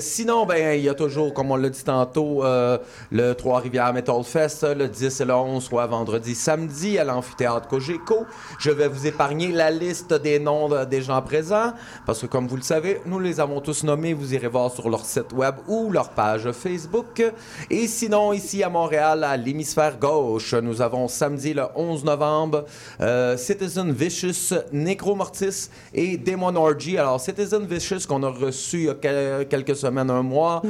Sinon, ben il y a toujours, comme on l'a dit tantôt, euh, le Trois-Rivières Metal Fest, le 10 et le 11, soit vendredi, samedi, à l'amphithéâtre Cogeco. Je vais vous épargner la liste des noms de- des gens présents, parce que comme vous le savez, nous les avons tous nommés. Vous irez voir sur leur site web ou leur page Facebook. Et sinon, ici à Montréal, à l'hémisphère gauche, nous avons samedi le 11 novembre euh, Citizen Vicious, Necromortis et Demon Orgy. Alors, Citizen Vicious qu'on a reçu il y a quel- quelques semaines, un mois.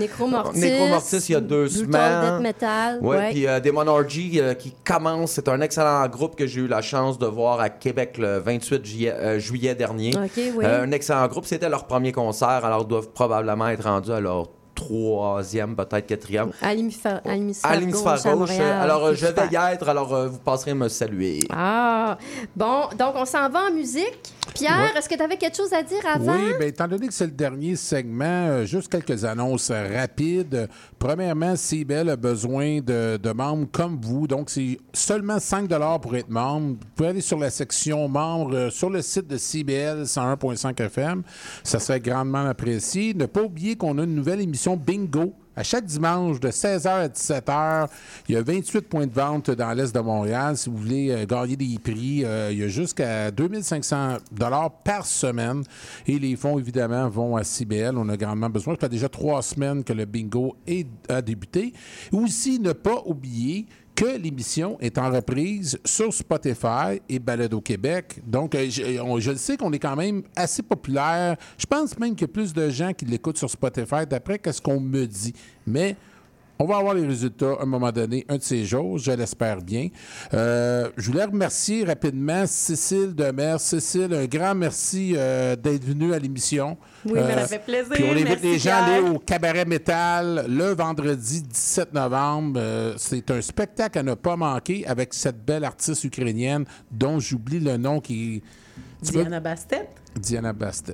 Nécromortis, il y a deux semaines. Death Metal, Ouais, ouais. puis euh, Demon Orgy euh, qui commence. C'est un excellent groupe que j'ai eu la chance de voir à Québec le 28 juillet, euh, juillet dernier. Oui. Euh, un excellent groupe. C'était leur premier concert, alors ils doivent probablement être rendus à leur troisième, peut-être quatrième. À l'hémisphère à l'hémisphère À l'hémisphère gauche, à gauche. Montréal. alors, euh, je vais y être, alors euh, vous passerez me saluer. Ah, bon, donc on s'en va en musique. Pierre, Ouais. est-ce que tu avais quelque chose à dire avant? Oui, bien, étant donné que c'est le dernier segment, euh, juste quelques annonces euh, rapides. Euh, Premièrement, CBL a besoin de, de membres comme vous. Donc, c'est seulement 5 pour être membre. Vous pouvez aller sur la section membres euh, sur le site de CBL 101.5 FM. Ça serait grandement apprécié. Ne pas oublier qu'on a une nouvelle émission Bingo. À chaque dimanche, de 16h à 17h, il y a 28 points de vente dans l'Est de Montréal. Si vous voulez euh, gagner des prix, euh, il y a jusqu'à 2500 par semaine. Et les fonds, évidemment, vont à CBL. On a grandement besoin. Ça fait déjà trois semaines que le bingo a débuté. Aussi, ne pas oublier que l'émission est en reprise sur Spotify et Balado Québec. Donc, euh, je, le sais qu'on est quand même assez populaire. Je pense même qu'il y a plus de gens qui l'écoutent sur Spotify d'après qu'est-ce qu'on me dit. Mais on va avoir les résultats à un moment donné, un de ces jours, je l'espère bien. Euh, je voulais remercier rapidement Cécile Demers. Cécile, un grand merci euh, d'être venue à l'émission. Oui, mais ça fait plaisir. Puis on invite les gens à aller au Cabaret Métal le vendredi 17 novembre. Euh, c'est un spectacle à ne pas manquer avec cette belle artiste ukrainienne dont j'oublie le nom qui... Tu peux- Diana Bastet. Diana Bastin.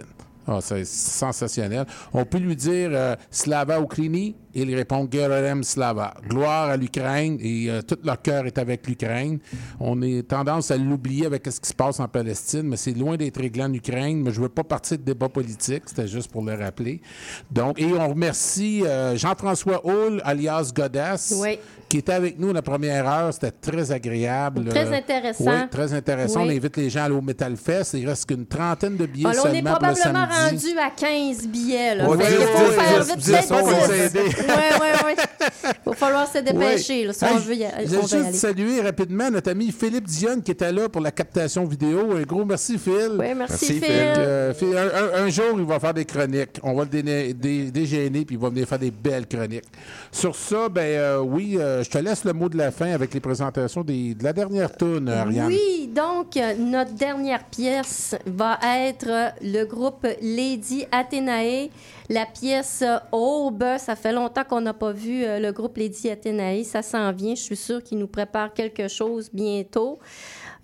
Ah, c'est sensationnel. On peut lui dire euh, Slava Ukraini? Il répond Gerolem Slava. Gloire à l'Ukraine et euh, tout leur cœur est avec l'Ukraine. On a tendance à l'oublier avec ce qui se passe en Palestine, mais c'est loin d'être réglé en Ukraine. Mais je ne veux pas partir de débat politique, c'était juste pour le rappeler. Donc, et on remercie euh, Jean-François Hull, alias Godas, Oui. Qui était avec nous la première heure. C'était très agréable. Très Euh, intéressant. Oui, très intéressant. Oui. On invite les gens à aller au Metal Fest. Il reste qu'une trentaine de billets Alors, on est seulement pour le probablement samedi. rendu à 15 billets. Là. Ouais, Fait qu'il ouais, faut faire vite, dix, vite, on vite. ouais, ouais. Il va falloir se dépêcher là, si Hey, on veut y, je on juste aller. saluer rapidement notre ami Philippe Dionne qui était là pour la captation vidéo. Un gros merci, Phil. Oui, merci, Merci, Phil. Phil. Euh, Phil, un, un- un jour, il va faire des chroniques. On va le dé- dégêner, puis il va venir faire des belles chroniques. Sur ça, ben euh, oui, euh, je te laisse le mot de la fin avec les présentations de la dernière tourne, Ariane. Oui, donc euh, notre dernière pièce va être euh, le groupe Lady Athénae. La pièce euh, Aube, ça fait longtemps qu'on n'a pas vu euh, le groupe Lady Athénae. Ça s'en vient. Je suis sûre qu'il nous prépare quelque chose bientôt.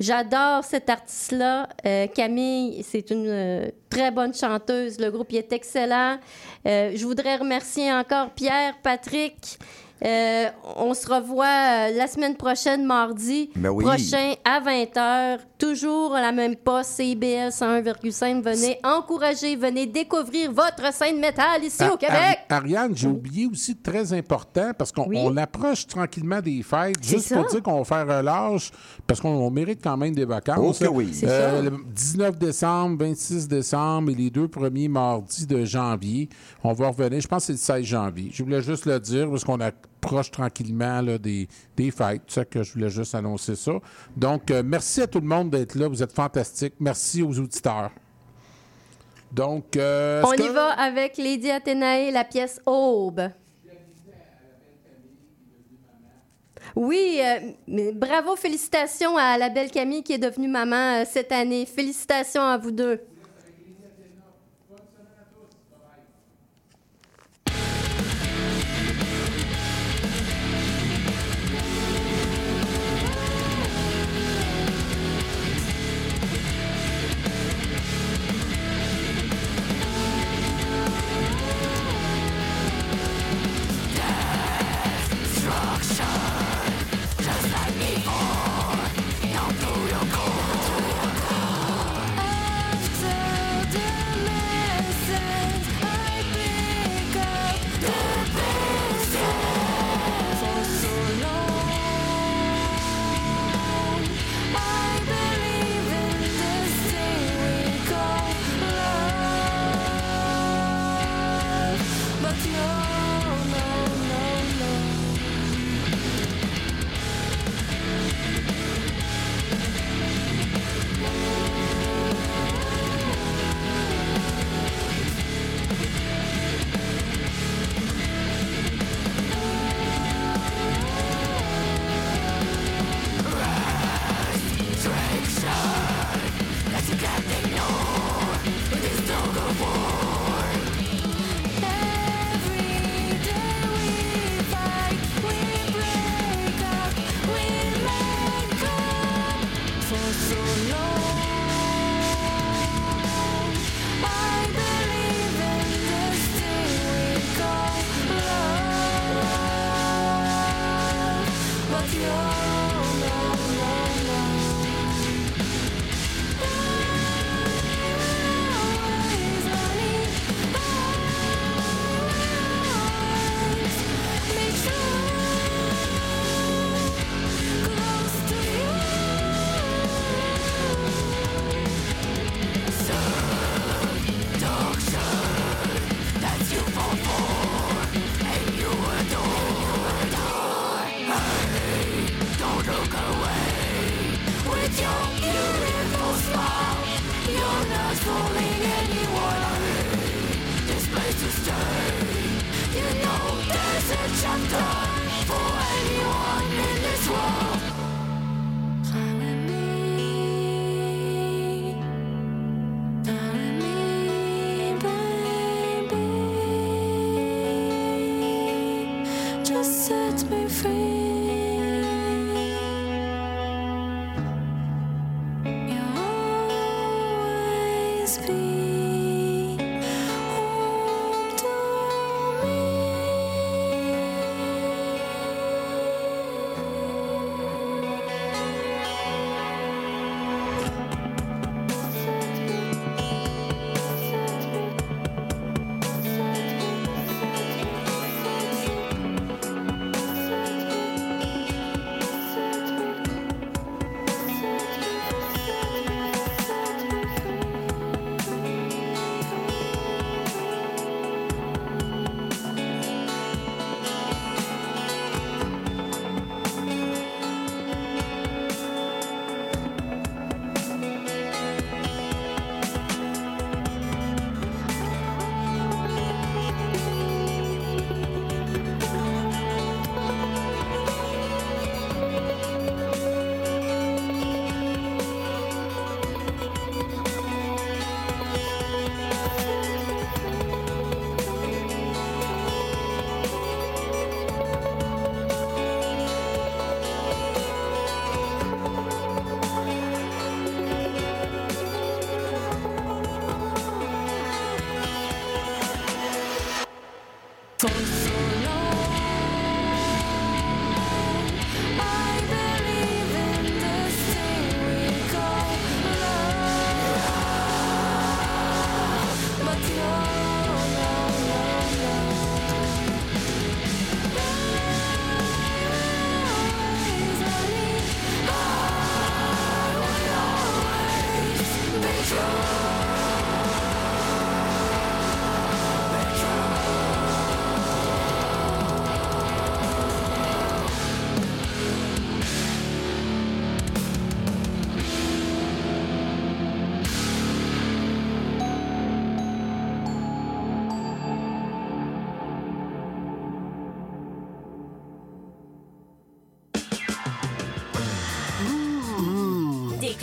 J'adore cet artiste-là. Euh, Camille, c'est une euh, très bonne chanteuse. Le groupe est excellent. Euh, je voudrais remercier encore Pierre, Patrick. Euh, on se revoit euh, la semaine prochaine, mardi Ben oui. prochain à 20h. Toujours à la même poste, CIBL 101,5. Venez encourager, venez découvrir votre scène métal ici au Québec. Ari- Ariane, j'ai oublié aussi très important parce qu'on Oui. approche tranquillement des fêtes. Juste pour dire qu'on va faire relâche parce qu'on on mérite quand même des vacances. Oh que oui. Euh, ça. le 19 décembre, 26 décembre et les deux premiers mardis de janvier. On va revenir. Je pense que c'est le 16 janvier. Je voulais juste le dire parce qu'on approche tranquillement là, des, des fêtes. C'est ça que je voulais juste annoncer ça. Donc, euh, merci à tout le monde d'être là. Vous êtes fantastiques. Merci aux auditeurs. Donc, euh, On y que- va avec Lady Athénae, la pièce Aube. Oui, euh, mais bravo, félicitations à la belle Camille qui est devenue maman euh, cette année. Félicitations à vous deux.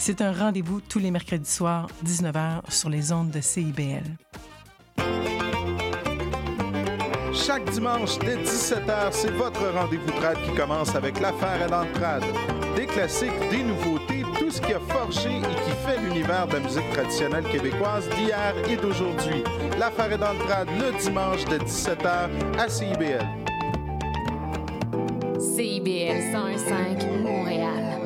C'est un rendez-vous tous les mercredis soirs, 19h, sur les ondes de CIBL. Chaque dimanche dès 17h, c'est votre rendez-vous trad qui commence avec l'affaire à l'entrade. Des classiques, des nouveautés, tout ce qui a forgé et qui fait l'univers de la musique traditionnelle québécoise d'hier et d'aujourd'hui. L'affaire est dans le trad le dimanche de 17h à CIBL. CIBL 101.5 Montréal.